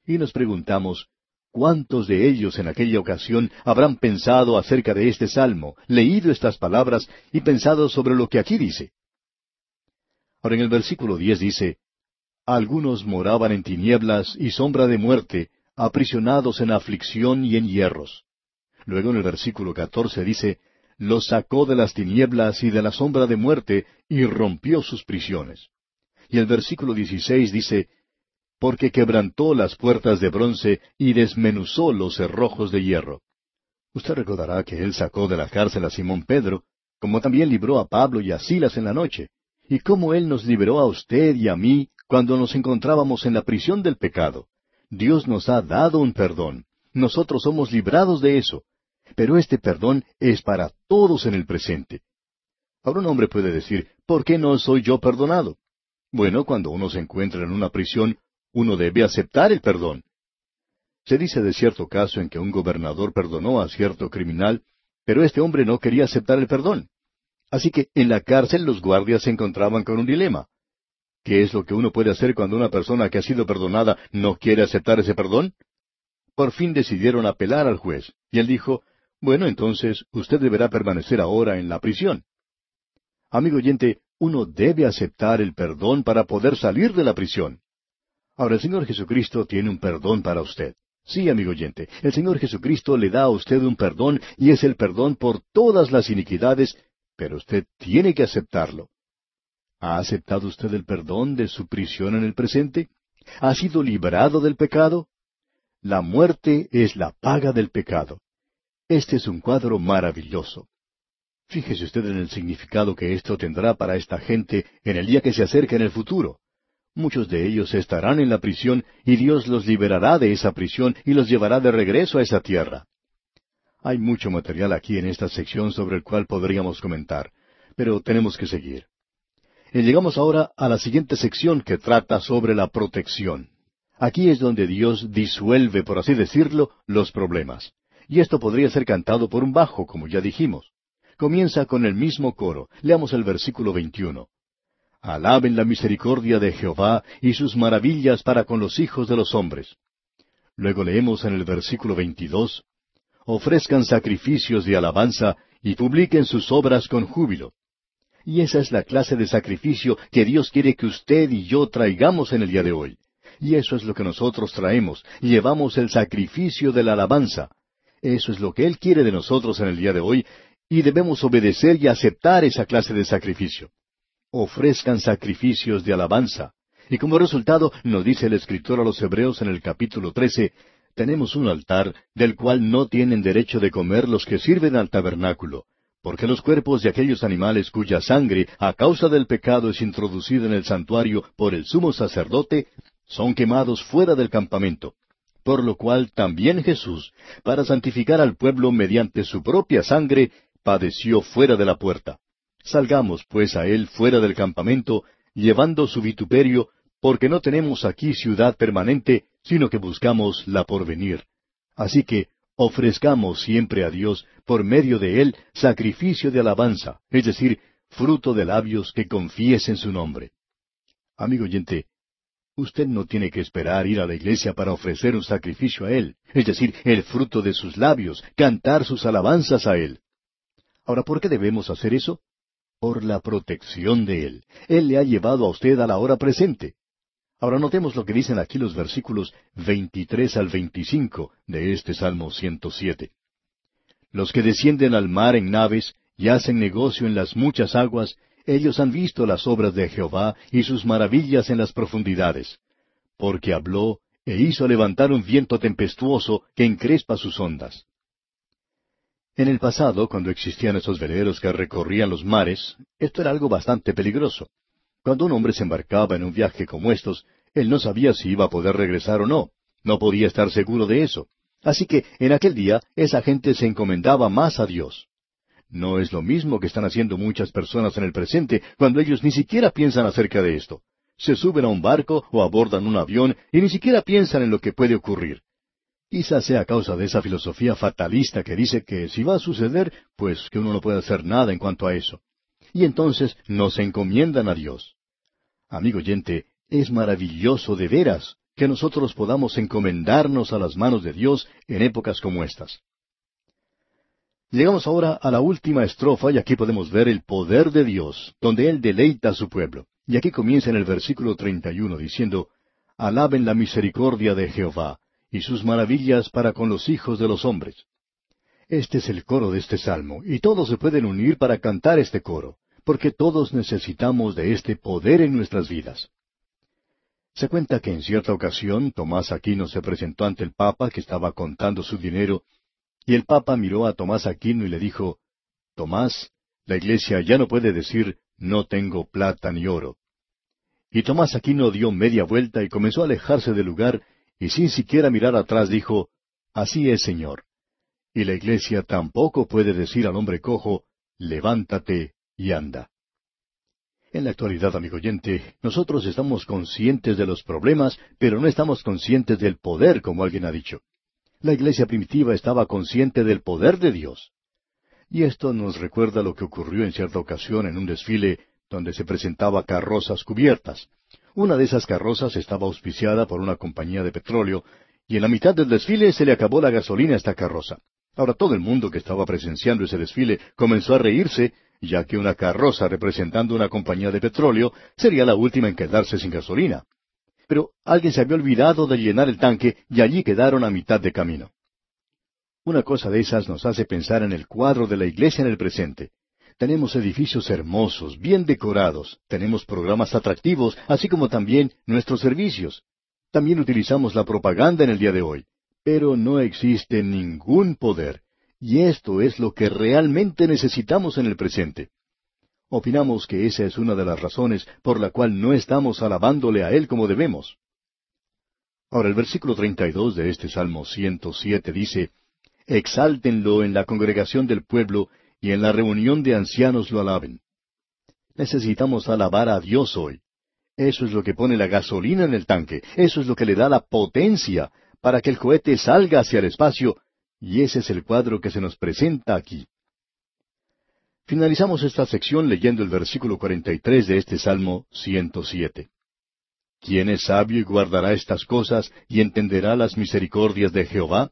Y nos preguntamos, ¿cuántos de ellos en aquella ocasión habrán pensado acerca de este salmo, leído estas palabras y pensado sobre lo que aquí dice? Ahora en el versículo diez dice, Algunos moraban en tinieblas y sombra de muerte, aprisionados en aflicción y en hierros. Luego en el versículo catorce dice, Los sacó de las tinieblas y de la sombra de muerte, y rompió sus prisiones. Y el versículo dieciséis dice, Porque quebrantó las puertas de bronce y desmenuzó los cerrojos de hierro. Usted recordará que él sacó de la cárcel a Simón Pedro, como también libró a Pablo y a Silas en la noche, y cómo Él nos liberó a usted y a mí cuando nos encontrábamos en la prisión del pecado. Dios nos ha dado un perdón. Nosotros somos librados de eso. Pero este perdón es para todos en el presente. Ahora un hombre puede decir, ¿por qué no soy yo perdonado? Bueno, cuando uno se encuentra en una prisión, uno debe aceptar el perdón. Se dice de cierto caso en que un gobernador perdonó a cierto criminal, pero este hombre no quería aceptar el perdón. Así que en la cárcel los guardias se encontraban con un dilema. ¿Qué es lo que uno puede hacer cuando una persona que ha sido perdonada no quiere aceptar ese perdón? Por fin decidieron apelar al juez, y él dijo, bueno, entonces usted deberá permanecer ahora en la prisión. Amigo oyente, uno debe aceptar el perdón para poder salir de la prisión. Ahora el Señor Jesucristo tiene un perdón para usted. Sí, amigo oyente, el Señor Jesucristo le da a usted un perdón y es el perdón por todas las iniquidades pero usted tiene que aceptarlo. ¿Ha aceptado usted el perdón de su prisión en el presente? ¿Ha sido librado del pecado? La muerte es la paga del pecado. Este es un cuadro maravilloso. Fíjese usted en el significado que esto tendrá para esta gente en el día que se acerca en el futuro. Muchos de ellos estarán en la prisión y Dios los liberará de esa prisión y los llevará de regreso a esa tierra. Hay mucho material aquí en esta sección sobre el cual podríamos comentar, pero tenemos que seguir. Y llegamos ahora a la siguiente sección que trata sobre la protección. Aquí es donde Dios disuelve, por así decirlo, los problemas. Y esto podría ser cantado por un bajo, como ya dijimos. Comienza con el mismo coro. Leamos el versículo 21. Alaben la misericordia de Jehová y sus maravillas para con los hijos de los hombres. Luego leemos en el versículo 22 ofrezcan sacrificios de alabanza y publiquen sus obras con júbilo. Y esa es la clase de sacrificio que Dios quiere que usted y yo traigamos en el día de hoy. Y eso es lo que nosotros traemos, llevamos el sacrificio de la alabanza. Eso es lo que Él quiere de nosotros en el día de hoy, y debemos obedecer y aceptar esa clase de sacrificio. Ofrezcan sacrificios de alabanza. Y como resultado, nos dice el escritor a los Hebreos en el capítulo 13, tenemos un altar del cual no tienen derecho de comer los que sirven al tabernáculo, porque los cuerpos de aquellos animales cuya sangre a causa del pecado es introducida en el santuario por el sumo sacerdote, son quemados fuera del campamento. Por lo cual también Jesús, para santificar al pueblo mediante su propia sangre, padeció fuera de la puerta. Salgamos pues a él fuera del campamento, llevando su vituperio, porque no tenemos aquí ciudad permanente, sino que buscamos la porvenir. Así que ofrezcamos siempre a Dios, por medio de Él, sacrificio de alabanza, es decir, fruto de labios que confiesen su nombre. Amigo oyente, usted no tiene que esperar ir a la iglesia para ofrecer un sacrificio a Él, es decir, el fruto de sus labios, cantar sus alabanzas a Él. Ahora, ¿por qué debemos hacer eso? Por la protección de Él. Él le ha llevado a usted a la hora presente. Ahora notemos lo que dicen aquí los versículos 23 al 25 de este Salmo 107. Los que descienden al mar en naves y hacen negocio en las muchas aguas, ellos han visto las obras de Jehová y sus maravillas en las profundidades. Porque habló e hizo levantar un viento tempestuoso que encrespa sus ondas. En el pasado, cuando existían esos veleros que recorrían los mares, esto era algo bastante peligroso. Cuando un hombre se embarcaba en un viaje como estos, él no sabía si iba a poder regresar o no. No podía estar seguro de eso. Así que en aquel día esa gente se encomendaba más a Dios. No es lo mismo que están haciendo muchas personas en el presente cuando ellos ni siquiera piensan acerca de esto. Se suben a un barco o abordan un avión y ni siquiera piensan en lo que puede ocurrir. Quizás sea a causa de esa filosofía fatalista que dice que si va a suceder, pues que uno no puede hacer nada en cuanto a eso. y entonces nos encomiendan a Dios. Amigo oyente, es maravilloso de veras que nosotros podamos encomendarnos a las manos de Dios en épocas como estas. Llegamos ahora a la última estrofa y aquí podemos ver el poder de Dios, donde Él deleita a su pueblo. Y aquí comienza en el versículo 31 diciendo, Alaben la misericordia de Jehová y sus maravillas para con los hijos de los hombres. Este es el coro de este salmo, y todos se pueden unir para cantar este coro, porque todos necesitamos de este poder en nuestras vidas. Se cuenta que en cierta ocasión Tomás Aquino se presentó ante el Papa que estaba contando su dinero y el Papa miró a Tomás Aquino y le dijo, Tomás, la Iglesia ya no puede decir, no tengo plata ni oro. Y Tomás Aquino dio media vuelta y comenzó a alejarse del lugar, y sin siquiera mirar atrás dijo, Así es, Señor. Y la Iglesia tampoco puede decir al hombre cojo, levántate y anda. En la actualidad, amigo oyente, nosotros estamos conscientes de los problemas, pero no estamos conscientes del poder, como alguien ha dicho. La iglesia primitiva estaba consciente del poder de Dios. Y esto nos recuerda lo que ocurrió en cierta ocasión en un desfile donde se presentaba carrozas cubiertas. Una de esas carrozas estaba auspiciada por una compañía de petróleo, y en la mitad del desfile se le acabó la gasolina a esta carroza. Ahora todo el mundo que estaba presenciando ese desfile comenzó a reírse, ya que una carroza representando una compañía de petróleo sería la última en quedarse sin gasolina pero alguien se había olvidado de llenar el tanque y allí quedaron a mitad de camino. Una cosa de esas nos hace pensar en el cuadro de la iglesia en el presente. Tenemos edificios hermosos, bien decorados, tenemos programas atractivos, así como también nuestros servicios. También utilizamos la propaganda en el día de hoy, pero no existe ningún poder, y esto es lo que realmente necesitamos en el presente. Opinamos que esa es una de las razones por la cual no estamos alabándole a Él como debemos. Ahora el versículo 32 de este Salmo 107 dice, Exáltenlo en la congregación del pueblo y en la reunión de ancianos lo alaben. Necesitamos alabar a Dios hoy. Eso es lo que pone la gasolina en el tanque, eso es lo que le da la potencia para que el cohete salga hacia el espacio, y ese es el cuadro que se nos presenta aquí. Finalizamos esta sección leyendo el versículo 43 de este Salmo 107. ¿Quién es sabio y guardará estas cosas y entenderá las misericordias de Jehová?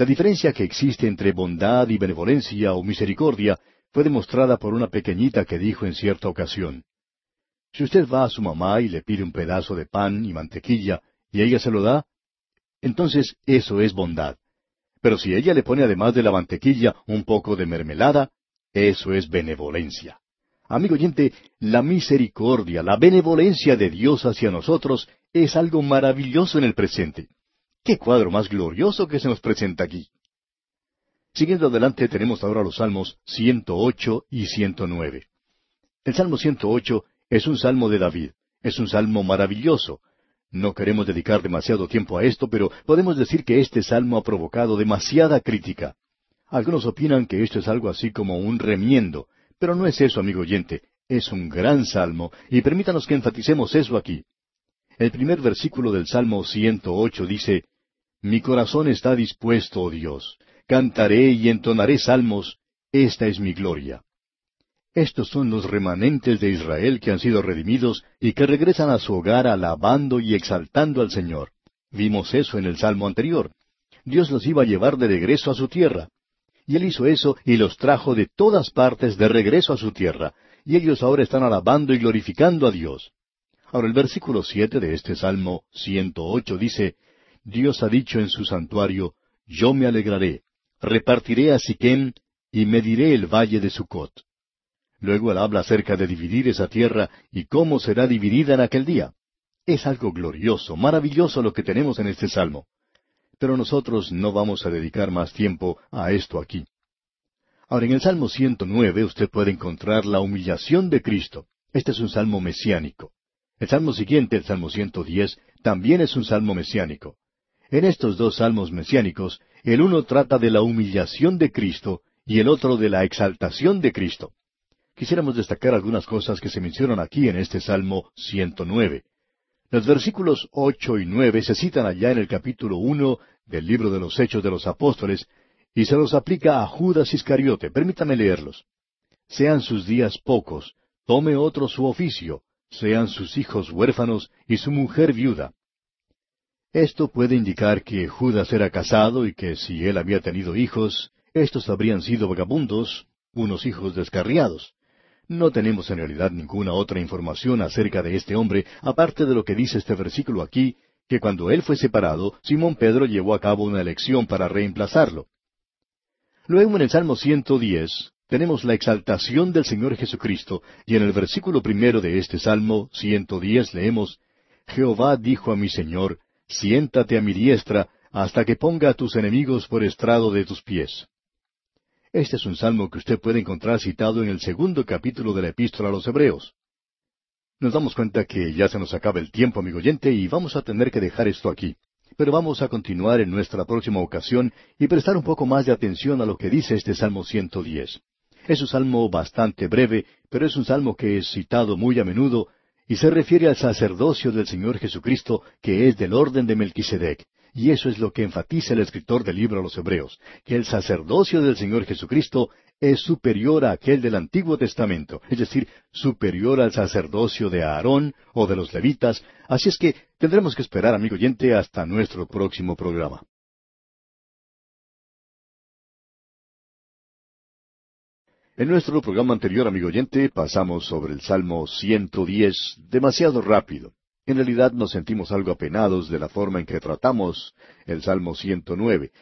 La diferencia que existe entre bondad y benevolencia o misericordia fue demostrada por una pequeñita que dijo en cierta ocasión. Si usted va a su mamá y le pide un pedazo de pan y mantequilla y ella se lo da, entonces eso es bondad. Pero si ella le pone además de la mantequilla un poco de mermelada, eso es benevolencia. Amigo oyente, la misericordia, la benevolencia de Dios hacia nosotros es algo maravilloso en el presente. ¡Qué cuadro más glorioso que se nos presenta aquí! Siguiendo adelante tenemos ahora los salmos 108 y 109. El salmo 108 es un salmo de David, es un salmo maravilloso. No queremos dedicar demasiado tiempo a esto, pero podemos decir que este salmo ha provocado demasiada crítica. Algunos opinan que esto es algo así como un remiendo, pero no es eso, amigo oyente, es un gran salmo, y permítanos que enfaticemos eso aquí. El primer versículo del Salmo 108 dice, Mi corazón está dispuesto, oh Dios, cantaré y entonaré salmos, esta es mi gloria. Estos son los remanentes de Israel que han sido redimidos y que regresan a su hogar alabando y exaltando al Señor. Vimos eso en el Salmo anterior. Dios los iba a llevar de regreso a su tierra. Y él hizo eso y los trajo de todas partes de regreso a su tierra, y ellos ahora están alabando y glorificando a Dios. Ahora el versículo siete de este Salmo 108 dice, Dios ha dicho en su santuario, Yo me alegraré, repartiré a Siquem y mediré el valle de Sucot. Luego él habla acerca de dividir esa tierra y cómo será dividida en aquel día. Es algo glorioso, maravilloso lo que tenemos en este salmo. Pero nosotros no vamos a dedicar más tiempo a esto aquí. Ahora, en el Salmo 109 usted puede encontrar la humillación de Cristo. Este es un salmo mesiánico. El salmo siguiente, el Salmo 110, también es un salmo mesiánico. En estos dos salmos mesiánicos, el uno trata de la humillación de Cristo y el otro de la exaltación de Cristo. Quisiéramos destacar algunas cosas que se mencionan aquí en este Salmo 109. Los versículos ocho y nueve se citan allá en el capítulo uno del libro de los Hechos de los Apóstoles y se los aplica a Judas Iscariote. Permítame leerlos. sean sus días pocos, tome otro su oficio, sean sus hijos huérfanos y su mujer viuda. Esto puede indicar que Judas era casado y que si él había tenido hijos, estos habrían sido vagabundos, unos hijos descarriados. No tenemos en realidad ninguna otra información acerca de este hombre, aparte de lo que dice este versículo aquí, que cuando él fue separado, Simón Pedro llevó a cabo una elección para reemplazarlo. Luego en el Salmo 110 tenemos la exaltación del Señor Jesucristo, y en el versículo primero de este Salmo 110 leemos, Jehová dijo a mi Señor, siéntate a mi diestra, hasta que ponga a tus enemigos por estrado de tus pies. Este es un salmo que usted puede encontrar citado en el segundo capítulo de la epístola a los Hebreos. Nos damos cuenta que ya se nos acaba el tiempo, amigo oyente, y vamos a tener que dejar esto aquí. Pero vamos a continuar en nuestra próxima ocasión y prestar un poco más de atención a lo que dice este Salmo 110. Es un salmo bastante breve, pero es un salmo que es citado muy a menudo y se refiere al sacerdocio del Señor Jesucristo, que es del orden de Melquisedec. Y eso es lo que enfatiza el escritor del libro a los Hebreos, que el sacerdocio del Señor Jesucristo es superior a aquel del Antiguo Testamento, es decir, superior al sacerdocio de Aarón o de los levitas, así es que tendremos que esperar, amigo oyente, hasta nuestro próximo programa. En nuestro programa anterior, amigo oyente, pasamos sobre el Salmo 110 demasiado rápido. En realidad nos sentimos algo apenados de la forma en que tratamos el Salmo 109.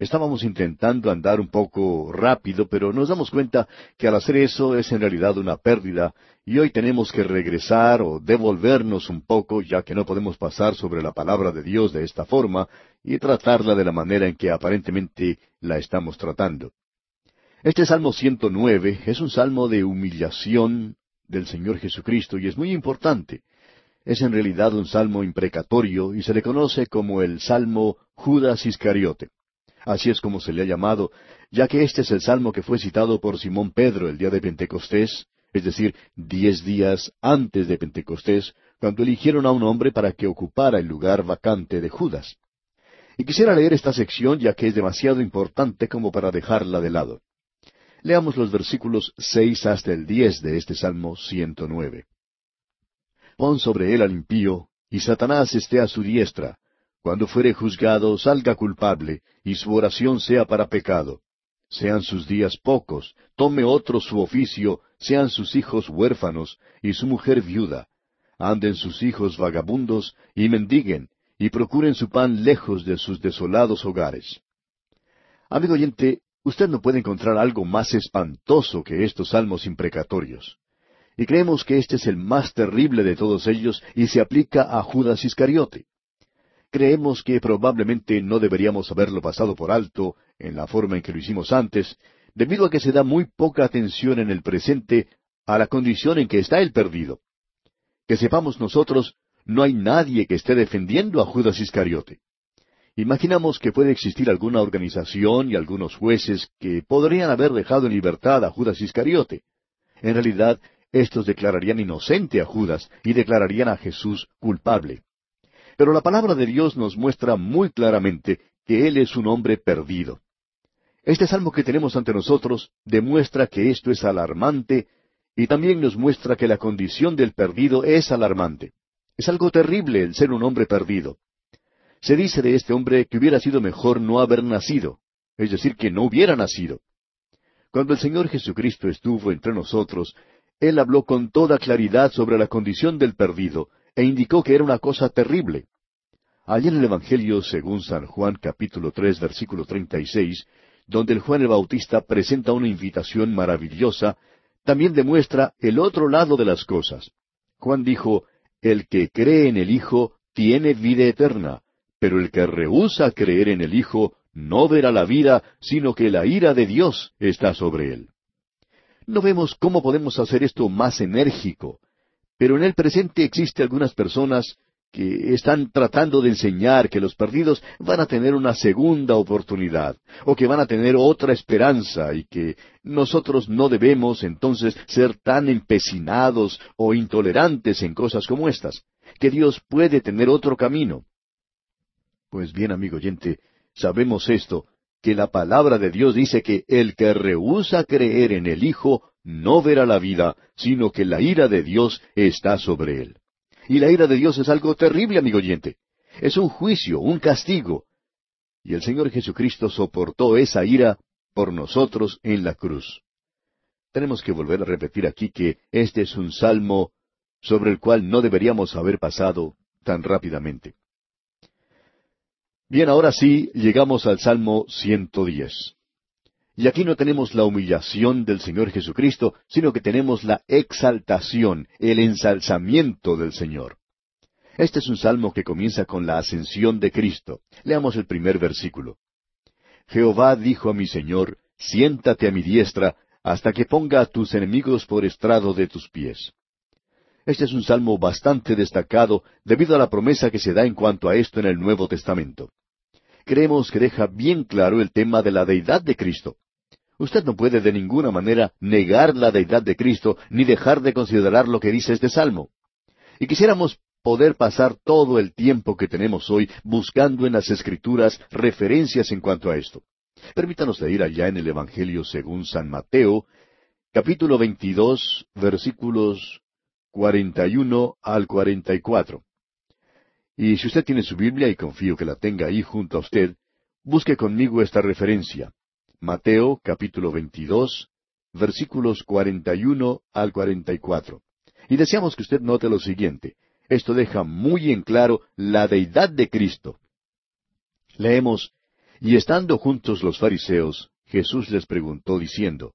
Estábamos intentando andar un poco rápido, pero nos damos cuenta que al hacer eso es en realidad una pérdida, y hoy tenemos que regresar o devolvernos un poco, ya que no podemos pasar sobre la palabra de Dios de esta forma y tratarla de la manera en que aparentemente la estamos tratando. Este Salmo 109 es un salmo de humillación del Señor Jesucristo y es muy importante. Es en realidad un salmo imprecatorio y se le conoce como el Salmo Judas Iscariote. Así es como se le ha llamado, ya que este es el salmo que fue citado por Simón Pedro el día de Pentecostés, es decir, diez días antes de Pentecostés, cuando eligieron a un hombre para que ocupara el lugar vacante de Judas. Y quisiera leer esta sección ya que es demasiado importante como para dejarla de lado. Leamos los versículos seis hasta el diez de este Salmo 109. Pon sobre él al impío, y Satanás esté a su diestra. Cuando fuere juzgado, salga culpable, y su oración sea para pecado. Sean sus días pocos, tome otro su oficio, sean sus hijos huérfanos, y su mujer viuda. Anden sus hijos vagabundos, y mendiguen, y procuren su pan lejos de sus desolados hogares. Amigo oyente, usted no puede encontrar algo más espantoso que estos salmos imprecatorios. Y creemos que este es el más terrible de todos ellos y se aplica a Judas Iscariote. Creemos que probablemente no deberíamos haberlo pasado por alto en la forma en que lo hicimos antes, debido a que se da muy poca atención en el presente a la condición en que está el perdido. Que sepamos nosotros, no hay nadie que esté defendiendo a Judas Iscariote. Imaginamos que puede existir alguna organización y algunos jueces que podrían haber dejado en libertad a Judas Iscariote. En realidad, estos declararían inocente a Judas y declararían a Jesús culpable. Pero la palabra de Dios nos muestra muy claramente que Él es un hombre perdido. Este salmo que tenemos ante nosotros demuestra que esto es alarmante y también nos muestra que la condición del perdido es alarmante. Es algo terrible el ser un hombre perdido. Se dice de este hombre que hubiera sido mejor no haber nacido, es decir, que no hubiera nacido. Cuando el Señor Jesucristo estuvo entre nosotros, él habló con toda claridad sobre la condición del perdido e indicó que era una cosa terrible. Allí en el Evangelio según San Juan capítulo tres versículo treinta y seis, donde el Juan el Bautista presenta una invitación maravillosa, también demuestra el otro lado de las cosas. Juan dijo, El que cree en el Hijo tiene vida eterna, pero el que rehúsa creer en el Hijo no verá la vida, sino que la ira de Dios está sobre él. No vemos cómo podemos hacer esto más enérgico, pero en el presente existe algunas personas que están tratando de enseñar que los perdidos van a tener una segunda oportunidad, o que van a tener otra esperanza, y que nosotros no debemos entonces ser tan empecinados o intolerantes en cosas como estas, que Dios puede tener otro camino. Pues bien, amigo oyente, sabemos esto, que la palabra de Dios dice que el que rehúsa creer en el Hijo no verá la vida, sino que la ira de Dios está sobre él. Y la ira de Dios es algo terrible, amigo oyente. Es un juicio, un castigo. Y el Señor Jesucristo soportó esa ira por nosotros en la cruz. Tenemos que volver a repetir aquí que este es un salmo sobre el cual no deberíamos haber pasado tan rápidamente. Bien, ahora sí, llegamos al Salmo 110. Y aquí no tenemos la humillación del Señor Jesucristo, sino que tenemos la exaltación, el ensalzamiento del Señor. Este es un salmo que comienza con la ascensión de Cristo. Leamos el primer versículo. Jehová dijo a mi Señor, siéntate a mi diestra, hasta que ponga a tus enemigos por estrado de tus pies. Este es un salmo bastante destacado debido a la promesa que se da en cuanto a esto en el Nuevo Testamento. Creemos que deja bien claro el tema de la deidad de Cristo. Usted no puede de ninguna manera negar la deidad de Cristo ni dejar de considerar lo que dice este salmo. Y quisiéramos poder pasar todo el tiempo que tenemos hoy buscando en las Escrituras referencias en cuanto a esto. Permítanos leer allá en el Evangelio según San Mateo, capítulo 22, versículos 41 al 44. Y si usted tiene su Biblia, y confío que la tenga ahí junto a usted, busque conmigo esta referencia. Mateo capítulo 22, versículos 41 al 44. Y deseamos que usted note lo siguiente. Esto deja muy en claro la deidad de Cristo. Leemos, Y estando juntos los fariseos, Jesús les preguntó diciendo,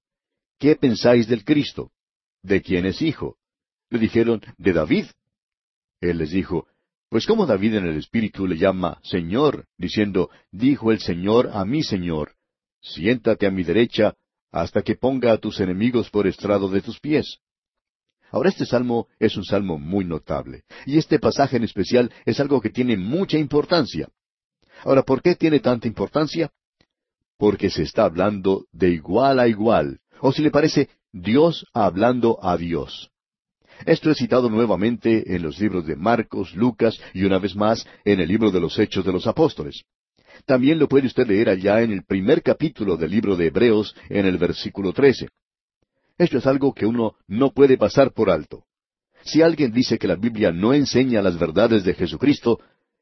¿Qué pensáis del Cristo? ¿De quién es hijo? Le dijeron, de David. Él les dijo, Pues como David en el Espíritu le llama Señor, diciendo, dijo el Señor a mi Señor, siéntate a mi derecha hasta que ponga a tus enemigos por estrado de tus pies. Ahora este salmo es un salmo muy notable, y este pasaje en especial es algo que tiene mucha importancia. Ahora, ¿por qué tiene tanta importancia? Porque se está hablando de igual a igual, o si le parece, Dios hablando a Dios. Esto es citado nuevamente en los libros de Marcos, Lucas y una vez más en el libro de los Hechos de los Apóstoles. También lo puede usted leer allá en el primer capítulo del libro de Hebreos, en el versículo 13. Esto es algo que uno no puede pasar por alto. Si alguien dice que la Biblia no enseña las verdades de Jesucristo,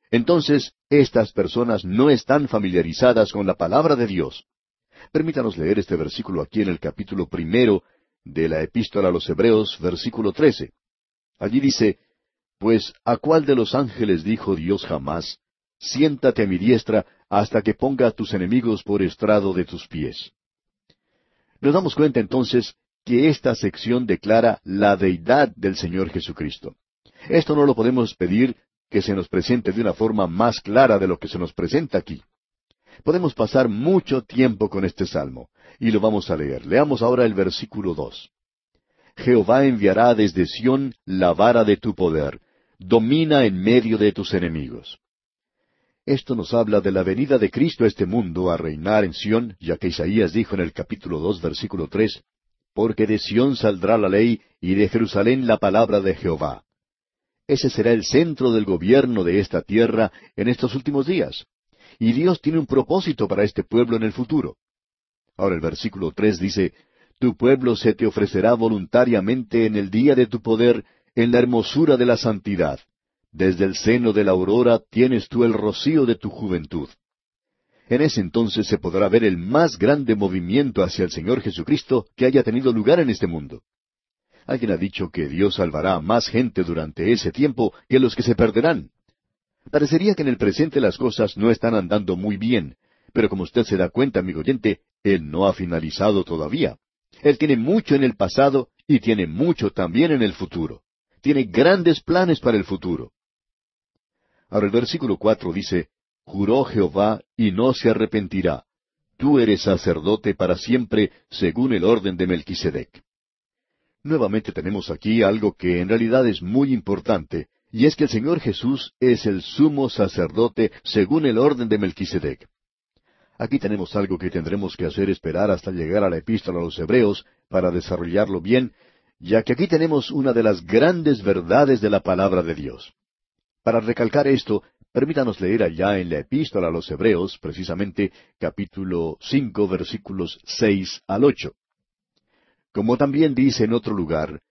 entonces estas personas no están familiarizadas con la palabra de Dios. Permítanos leer este versículo aquí en el capítulo primero de la epístola a los Hebreos, versículo 13. Allí dice, Pues ¿a cuál de los ángeles dijo Dios jamás, siéntate a mi diestra hasta que ponga a tus enemigos por estrado de tus pies? Nos damos cuenta entonces que esta sección declara la deidad del Señor Jesucristo. Esto no lo podemos pedir que se nos presente de una forma más clara de lo que se nos presenta aquí. Podemos pasar mucho tiempo con este salmo, y lo vamos a leer. Leamos ahora el versículo dos. Jehová enviará desde Sión la vara de tu poder, domina en medio de tus enemigos. Esto nos habla de la venida de Cristo a este mundo a reinar en Sión, ya que Isaías dijo en el capítulo dos, versículo tres, Porque de Sión saldrá la ley y de Jerusalén la palabra de Jehová. Ese será el centro del gobierno de esta tierra en estos últimos días. Y Dios tiene un propósito para este pueblo en el futuro. Ahora el versículo tres dice, Tu pueblo se te ofrecerá voluntariamente en el día de tu poder, en la hermosura de la santidad. Desde el seno de la aurora tienes tú el rocío de tu juventud. En ese entonces se podrá ver el más grande movimiento hacia el Señor Jesucristo que haya tenido lugar en este mundo. Alguien ha dicho que Dios salvará a más gente durante ese tiempo que los que se perderán. Parecería que en el presente las cosas no están andando muy bien, pero como usted se da cuenta, amigo oyente, Él no ha finalizado todavía. Él tiene mucho en el pasado y tiene mucho también en el futuro. Tiene grandes planes para el futuro. Ahora el versículo cuatro dice, Juró Jehová y no se arrepentirá. Tú eres sacerdote para siempre, según el orden de Melquisedec. Nuevamente tenemos aquí algo que en realidad es muy importante, y es que el Señor Jesús es el sumo sacerdote según el orden de Melquisedec. Aquí tenemos algo que tendremos que hacer esperar hasta llegar a la epístola a los Hebreos para desarrollarlo bien, ya que aquí tenemos una de las grandes verdades de la palabra de Dios. Para recalcar esto, Permítanos leer allá en la epístola a los Hebreos, precisamente capítulo cinco, versículos seis al ocho. Como también dice en otro lugar,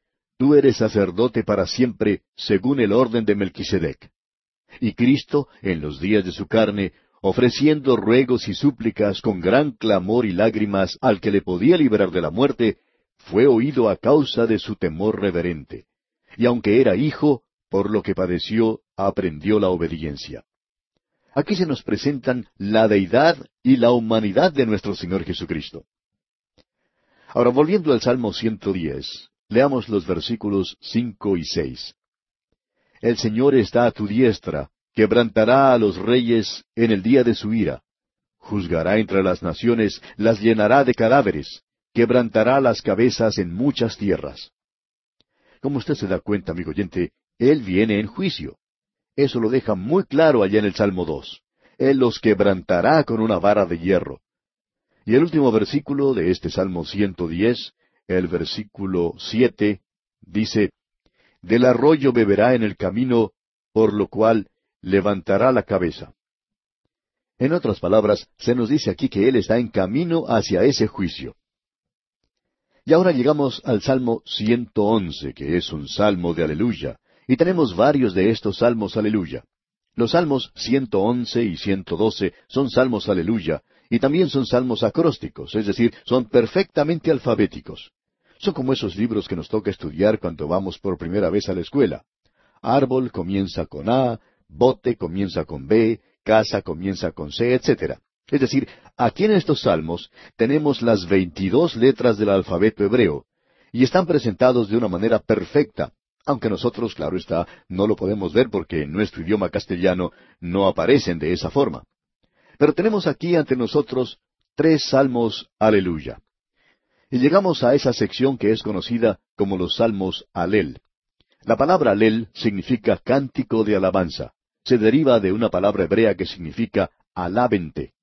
Tú eres sacerdote para siempre, según el orden de Melquisedec. Y Cristo, en los días de su carne, ofreciendo ruegos y súplicas con gran clamor y lágrimas al que le podía librar de la muerte, fue oído a causa de su temor reverente. Y aunque era hijo, por lo que padeció, aprendió la obediencia. Aquí se nos presentan la deidad y la humanidad de nuestro Señor Jesucristo. Ahora, volviendo al Salmo 110, leamos los versículos cinco y seis. El Señor está a tu diestra, quebrantará a los reyes en el día de su ira. Juzgará entre las naciones, las llenará de cadáveres, quebrantará las cabezas en muchas tierras. Como usted se da cuenta, amigo oyente, Él viene en juicio. Eso lo deja muy claro allá en el Salmo 2. Él los quebrantará con una vara de hierro. Y el último versículo de este Salmo 110, el versículo siete, dice, Del arroyo beberá en el camino, por lo cual levantará la cabeza. En otras palabras, se nos dice aquí que Él está en camino hacia ese juicio. Y ahora llegamos al Salmo 111, que es un salmo de aleluya, y tenemos varios de estos salmos aleluya. Los salmos 111 y 112 son salmos aleluya, y también son salmos acrósticos, es decir, son perfectamente alfabéticos. Son como esos libros que nos toca estudiar cuando vamos por primera vez a la escuela. Árbol comienza con A, bote comienza con B, casa comienza con C, etc. Es decir, aquí en estos salmos tenemos las veintidós letras del alfabeto hebreo, y están presentados de una manera perfecta, aunque nosotros, claro está, no lo podemos ver porque en nuestro idioma castellano no aparecen de esa forma. Pero tenemos aquí ante nosotros tres salmos aleluya. Y llegamos a esa sección que es conocida como los salmos alel. La palabra alel significa cántico de alabanza. Se deriva de una palabra hebrea que significa alábente.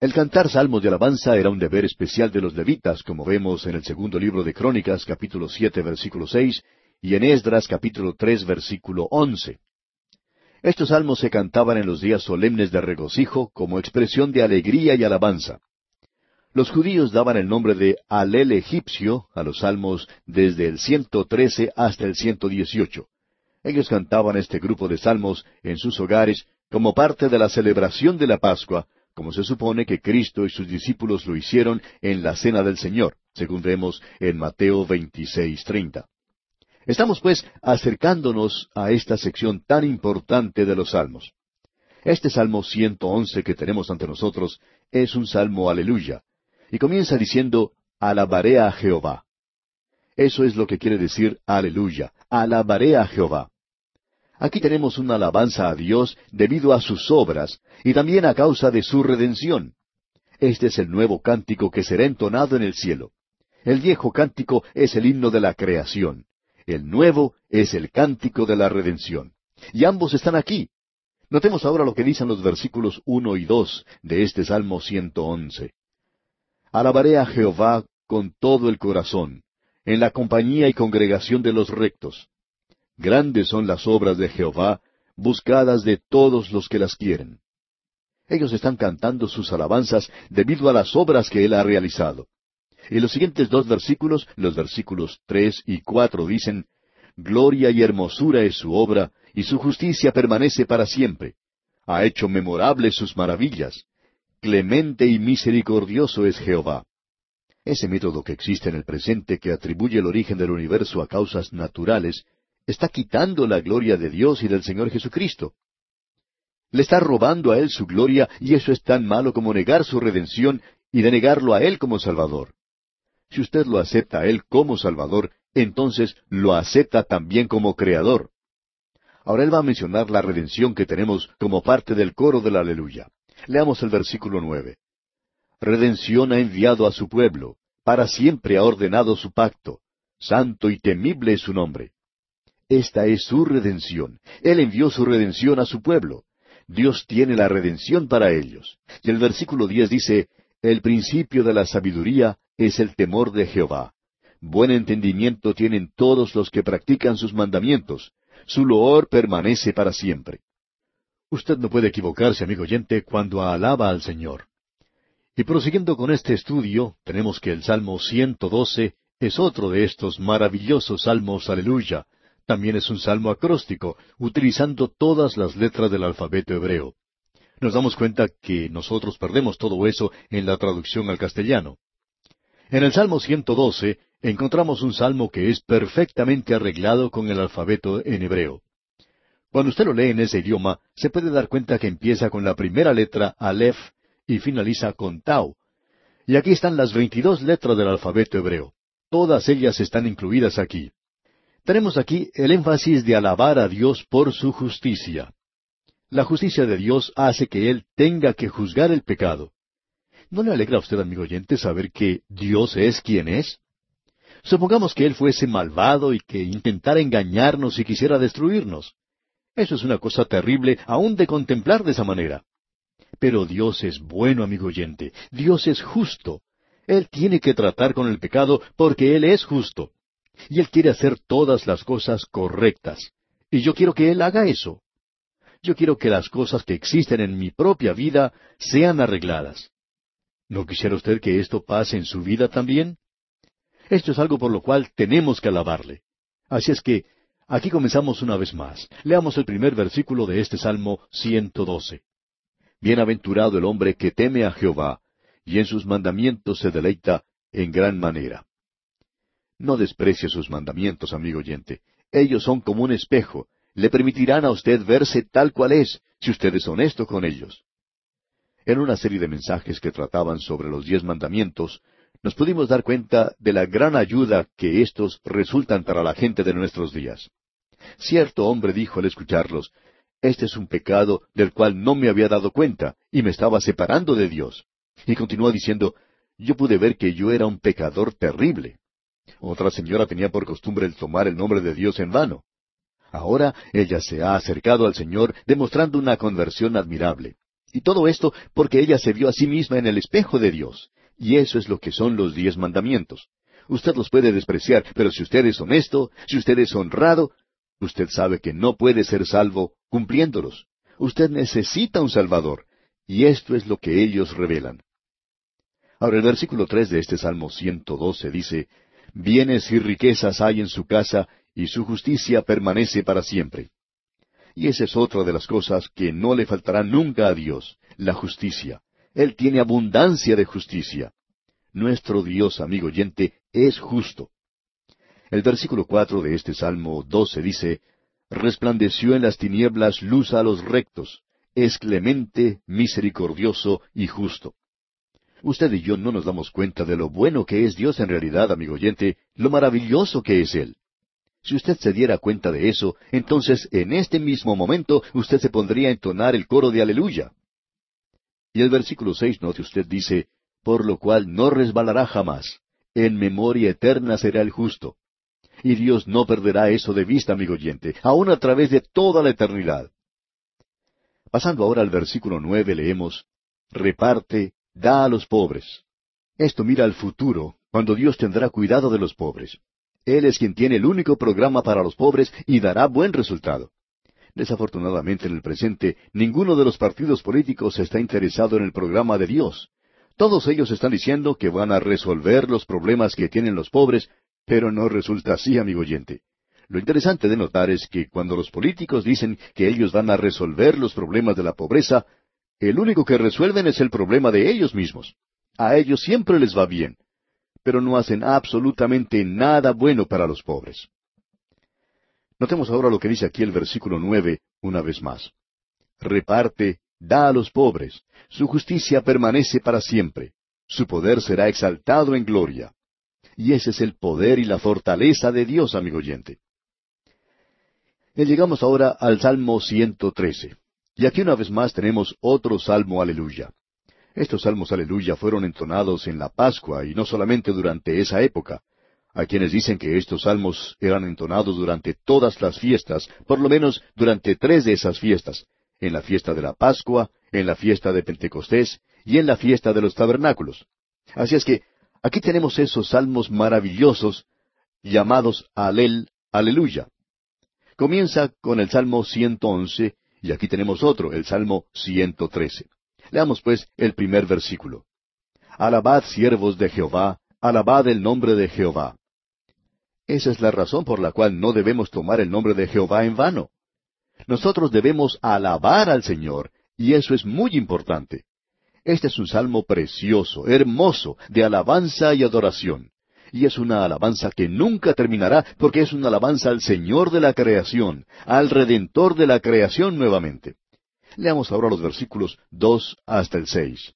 El cantar salmos de alabanza era un deber especial de los levitas, como vemos en el segundo libro de Crónicas, capítulo siete, versículo seis, y en Esdras, capítulo tres, versículo once. Estos salmos se cantaban en los días solemnes de regocijo como expresión de alegría y alabanza. Los judíos daban el nombre de Alel egipcio a los salmos desde el 113 hasta el 118. Ellos cantaban este grupo de salmos en sus hogares como parte de la celebración de la Pascua, como se supone que Cristo y sus discípulos lo hicieron en la Cena del Señor, según vemos en Mateo 26:30. Estamos pues acercándonos a esta sección tan importante de los salmos. Este Salmo 111 que tenemos ante nosotros es un salmo aleluya, y comienza diciendo, Alabaré a Jehová. Eso es lo que quiere decir aleluya, alabaré a Jehová. Aquí tenemos una alabanza a Dios debido a sus obras y también a causa de su redención. Este es el nuevo cántico que será entonado en el cielo. El viejo cántico es el himno de la creación. El nuevo es el cántico de la redención. Y ambos están aquí. Notemos ahora lo que dicen los versículos uno y dos de este Salmo 111. Alabaré a Jehová con todo el corazón, en la compañía y congregación de los rectos. Grandes son las obras de Jehová, buscadas de todos los que las quieren. Ellos están cantando sus alabanzas debido a las obras que Él ha realizado. Y los siguientes dos versículos, los versículos tres y cuatro, dicen, Gloria y hermosura es su obra, y su justicia permanece para siempre. Ha hecho memorables sus maravillas. Clemente y misericordioso es Jehová. Ese método que existe en el presente que atribuye el origen del universo a causas naturales, está quitando la gloria de Dios y del Señor Jesucristo. Le está robando a Él su gloria y eso es tan malo como negar su redención y denegarlo a Él como Salvador. Si usted lo acepta a Él como Salvador, entonces lo acepta también como Creador. Ahora Él va a mencionar la redención que tenemos como parte del coro del aleluya. Leamos el versículo nueve. Redención ha enviado a su pueblo, para siempre ha ordenado su pacto. Santo y temible es su nombre. Esta es su redención. Él envió su redención a su pueblo. Dios tiene la redención para ellos. Y el versículo diez dice, El principio de la sabiduría es el temor de Jehová. Buen entendimiento tienen todos los que practican sus mandamientos. Su loor permanece para siempre. Usted no puede equivocarse, amigo oyente, cuando alaba al Señor. Y prosiguiendo con este estudio, tenemos que el Salmo 112 es otro de estos maravillosos salmos, aleluya. También es un salmo acróstico, utilizando todas las letras del alfabeto hebreo. Nos damos cuenta que nosotros perdemos todo eso en la traducción al castellano. En el Salmo 112 encontramos un salmo que es perfectamente arreglado con el alfabeto en hebreo. Cuando usted lo lee en ese idioma, se puede dar cuenta que empieza con la primera letra Aleph y finaliza con Tau. Y aquí están las veintidós letras del alfabeto hebreo. Todas ellas están incluidas aquí. Tenemos aquí el énfasis de alabar a Dios por su justicia. La justicia de Dios hace que Él tenga que juzgar el pecado. ¿No le alegra a usted, amigo oyente, saber que Dios es quien es? Supongamos que Él fuese malvado y que intentara engañarnos y quisiera destruirnos. Eso es una cosa terrible aún de contemplar de esa manera. Pero Dios es bueno, amigo oyente. Dios es justo. Él tiene que tratar con el pecado porque Él es justo. Y Él quiere hacer todas las cosas correctas. Y yo quiero que Él haga eso. Yo quiero que las cosas que existen en mi propia vida sean arregladas. ¿No quisiera usted que esto pase en su vida también? Esto es algo por lo cual tenemos que alabarle. Así es que Aquí comenzamos una vez más. Leamos el primer versículo de este Salmo 112. Bienaventurado el hombre que teme a Jehová, y en sus mandamientos se deleita en gran manera. No desprecie sus mandamientos, amigo oyente. Ellos son como un espejo. Le permitirán a usted verse tal cual es, si usted es honesto con ellos. En una serie de mensajes que trataban sobre los diez mandamientos, nos pudimos dar cuenta de la gran ayuda que éstos resultan para la gente de nuestros días. Cierto hombre dijo al escucharlos, Este es un pecado del cual no me había dado cuenta, y me estaba separando de Dios. Y continuó diciendo, Yo pude ver que yo era un pecador terrible. Otra señora tenía por costumbre el tomar el nombre de Dios en vano. Ahora ella se ha acercado al Señor demostrando una conversión admirable. Y todo esto porque ella se vio a sí misma en el espejo de Dios. Y eso es lo que son los diez mandamientos. Usted los puede despreciar, pero si usted es honesto, si usted es honrado, usted sabe que no puede ser salvo cumpliéndolos. Usted necesita un Salvador, y esto es lo que ellos revelan. Ahora el versículo tres de este Salmo 112 dice, Bienes y riquezas hay en su casa, y su justicia permanece para siempre. Y esa es otra de las cosas que no le faltará nunca a Dios, la justicia. Él tiene abundancia de justicia. Nuestro Dios, amigo oyente, es justo. El versículo cuatro de este Salmo doce dice, Resplandeció en las tinieblas luz a los rectos, es clemente, misericordioso y justo. Usted y yo no nos damos cuenta de lo bueno que es Dios en realidad, amigo oyente, lo maravilloso que es Él. Si usted se diera cuenta de eso, entonces en este mismo momento usted se pondría a entonar el coro de aleluya. Y el versículo seis, note usted, dice, por lo cual no resbalará jamás. En memoria eterna será el justo. Y Dios no perderá eso de vista, amigo oyente, aun a través de toda la eternidad. Pasando ahora al versículo nueve, leemos, reparte, da a los pobres. Esto mira al futuro, cuando Dios tendrá cuidado de los pobres. Él es quien tiene el único programa para los pobres y dará buen resultado. Desafortunadamente en el presente, ninguno de los partidos políticos está interesado en el programa de Dios. Todos ellos están diciendo que van a resolver los problemas que tienen los pobres, pero no resulta así, amigo oyente. Lo interesante de notar es que cuando los políticos dicen que ellos van a resolver los problemas de la pobreza, el único que resuelven es el problema de ellos mismos. A ellos siempre les va bien, pero no hacen absolutamente nada bueno para los pobres. Notemos ahora lo que dice aquí el versículo nueve una vez más. Reparte, da a los pobres, su justicia permanece para siempre, su poder será exaltado en gloria. Y ese es el poder y la fortaleza de Dios, amigo oyente. Y llegamos ahora al Salmo 113. Y aquí una vez más tenemos otro Salmo Aleluya. Estos salmos Aleluya fueron entonados en la Pascua y no solamente durante esa época, hay quienes dicen que estos salmos eran entonados durante todas las fiestas, por lo menos durante tres de esas fiestas, en la fiesta de la Pascua, en la fiesta de Pentecostés y en la fiesta de los tabernáculos. Así es que aquí tenemos esos salmos maravillosos llamados Alel, Aleluya. Comienza con el Salmo 111 Y aquí tenemos otro, el Salmo 113. Leamos pues el primer versículo. Alabad siervos de Jehová, alabad el nombre de Jehová. Esa es la razón por la cual no debemos tomar el nombre de Jehová en vano. Nosotros debemos alabar al Señor, y eso es muy importante. Este es un salmo precioso, hermoso, de alabanza y adoración. Y es una alabanza que nunca terminará porque es una alabanza al Señor de la creación, al Redentor de la creación nuevamente. Leamos ahora los versículos dos hasta el seis.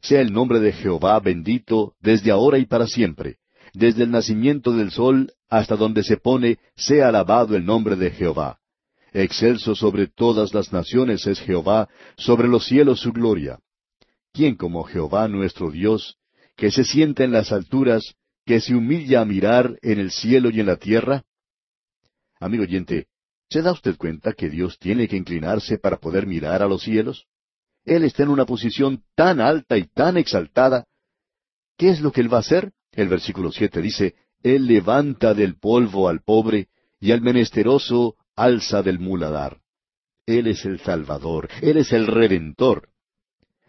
Sea el nombre de Jehová bendito desde ahora y para siempre. Desde el nacimiento del sol hasta donde se pone, sea alabado el nombre de Jehová. Excelso sobre todas las naciones es Jehová, sobre los cielos su gloria. ¿Quién como Jehová nuestro Dios, que se sienta en las alturas, que se humilla a mirar en el cielo y en la tierra? Amigo oyente, ¿se da usted cuenta que Dios tiene que inclinarse para poder mirar a los cielos? Él está en una posición tan alta y tan exaltada. ¿Qué es lo que Él va a hacer? El versículo siete dice, Él levanta del polvo al pobre, y al menesteroso alza del muladar. Él es el Salvador, Él es el Redentor.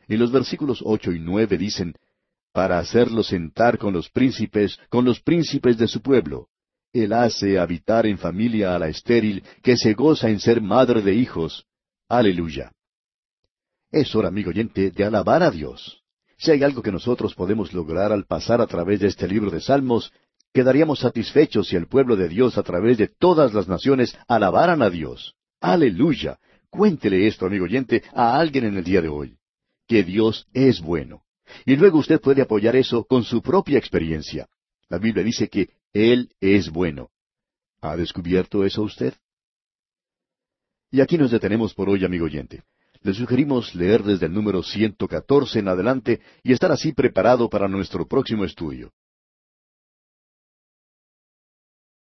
Y los versículos ocho y nueve dicen, para hacerlo sentar con los príncipes, con los príncipes de su pueblo. Él hace habitar en familia a la estéril, que se goza en ser madre de hijos. Aleluya. Es hora, amigo oyente, de alabar a Dios. Si hay algo que nosotros podemos lograr al pasar a través de este libro de Salmos, quedaríamos satisfechos si el pueblo de Dios a través de todas las naciones alabaran a Dios. Aleluya. Cuéntele esto, amigo oyente, a alguien en el día de hoy que Dios es bueno. Y luego usted puede apoyar eso con su propia experiencia. La Biblia dice que Él es bueno. ¿Ha descubierto eso usted? Y aquí nos detenemos por hoy, amigo oyente. Le sugerimos leer desde el número 114 en adelante y estar así preparado para nuestro próximo estudio.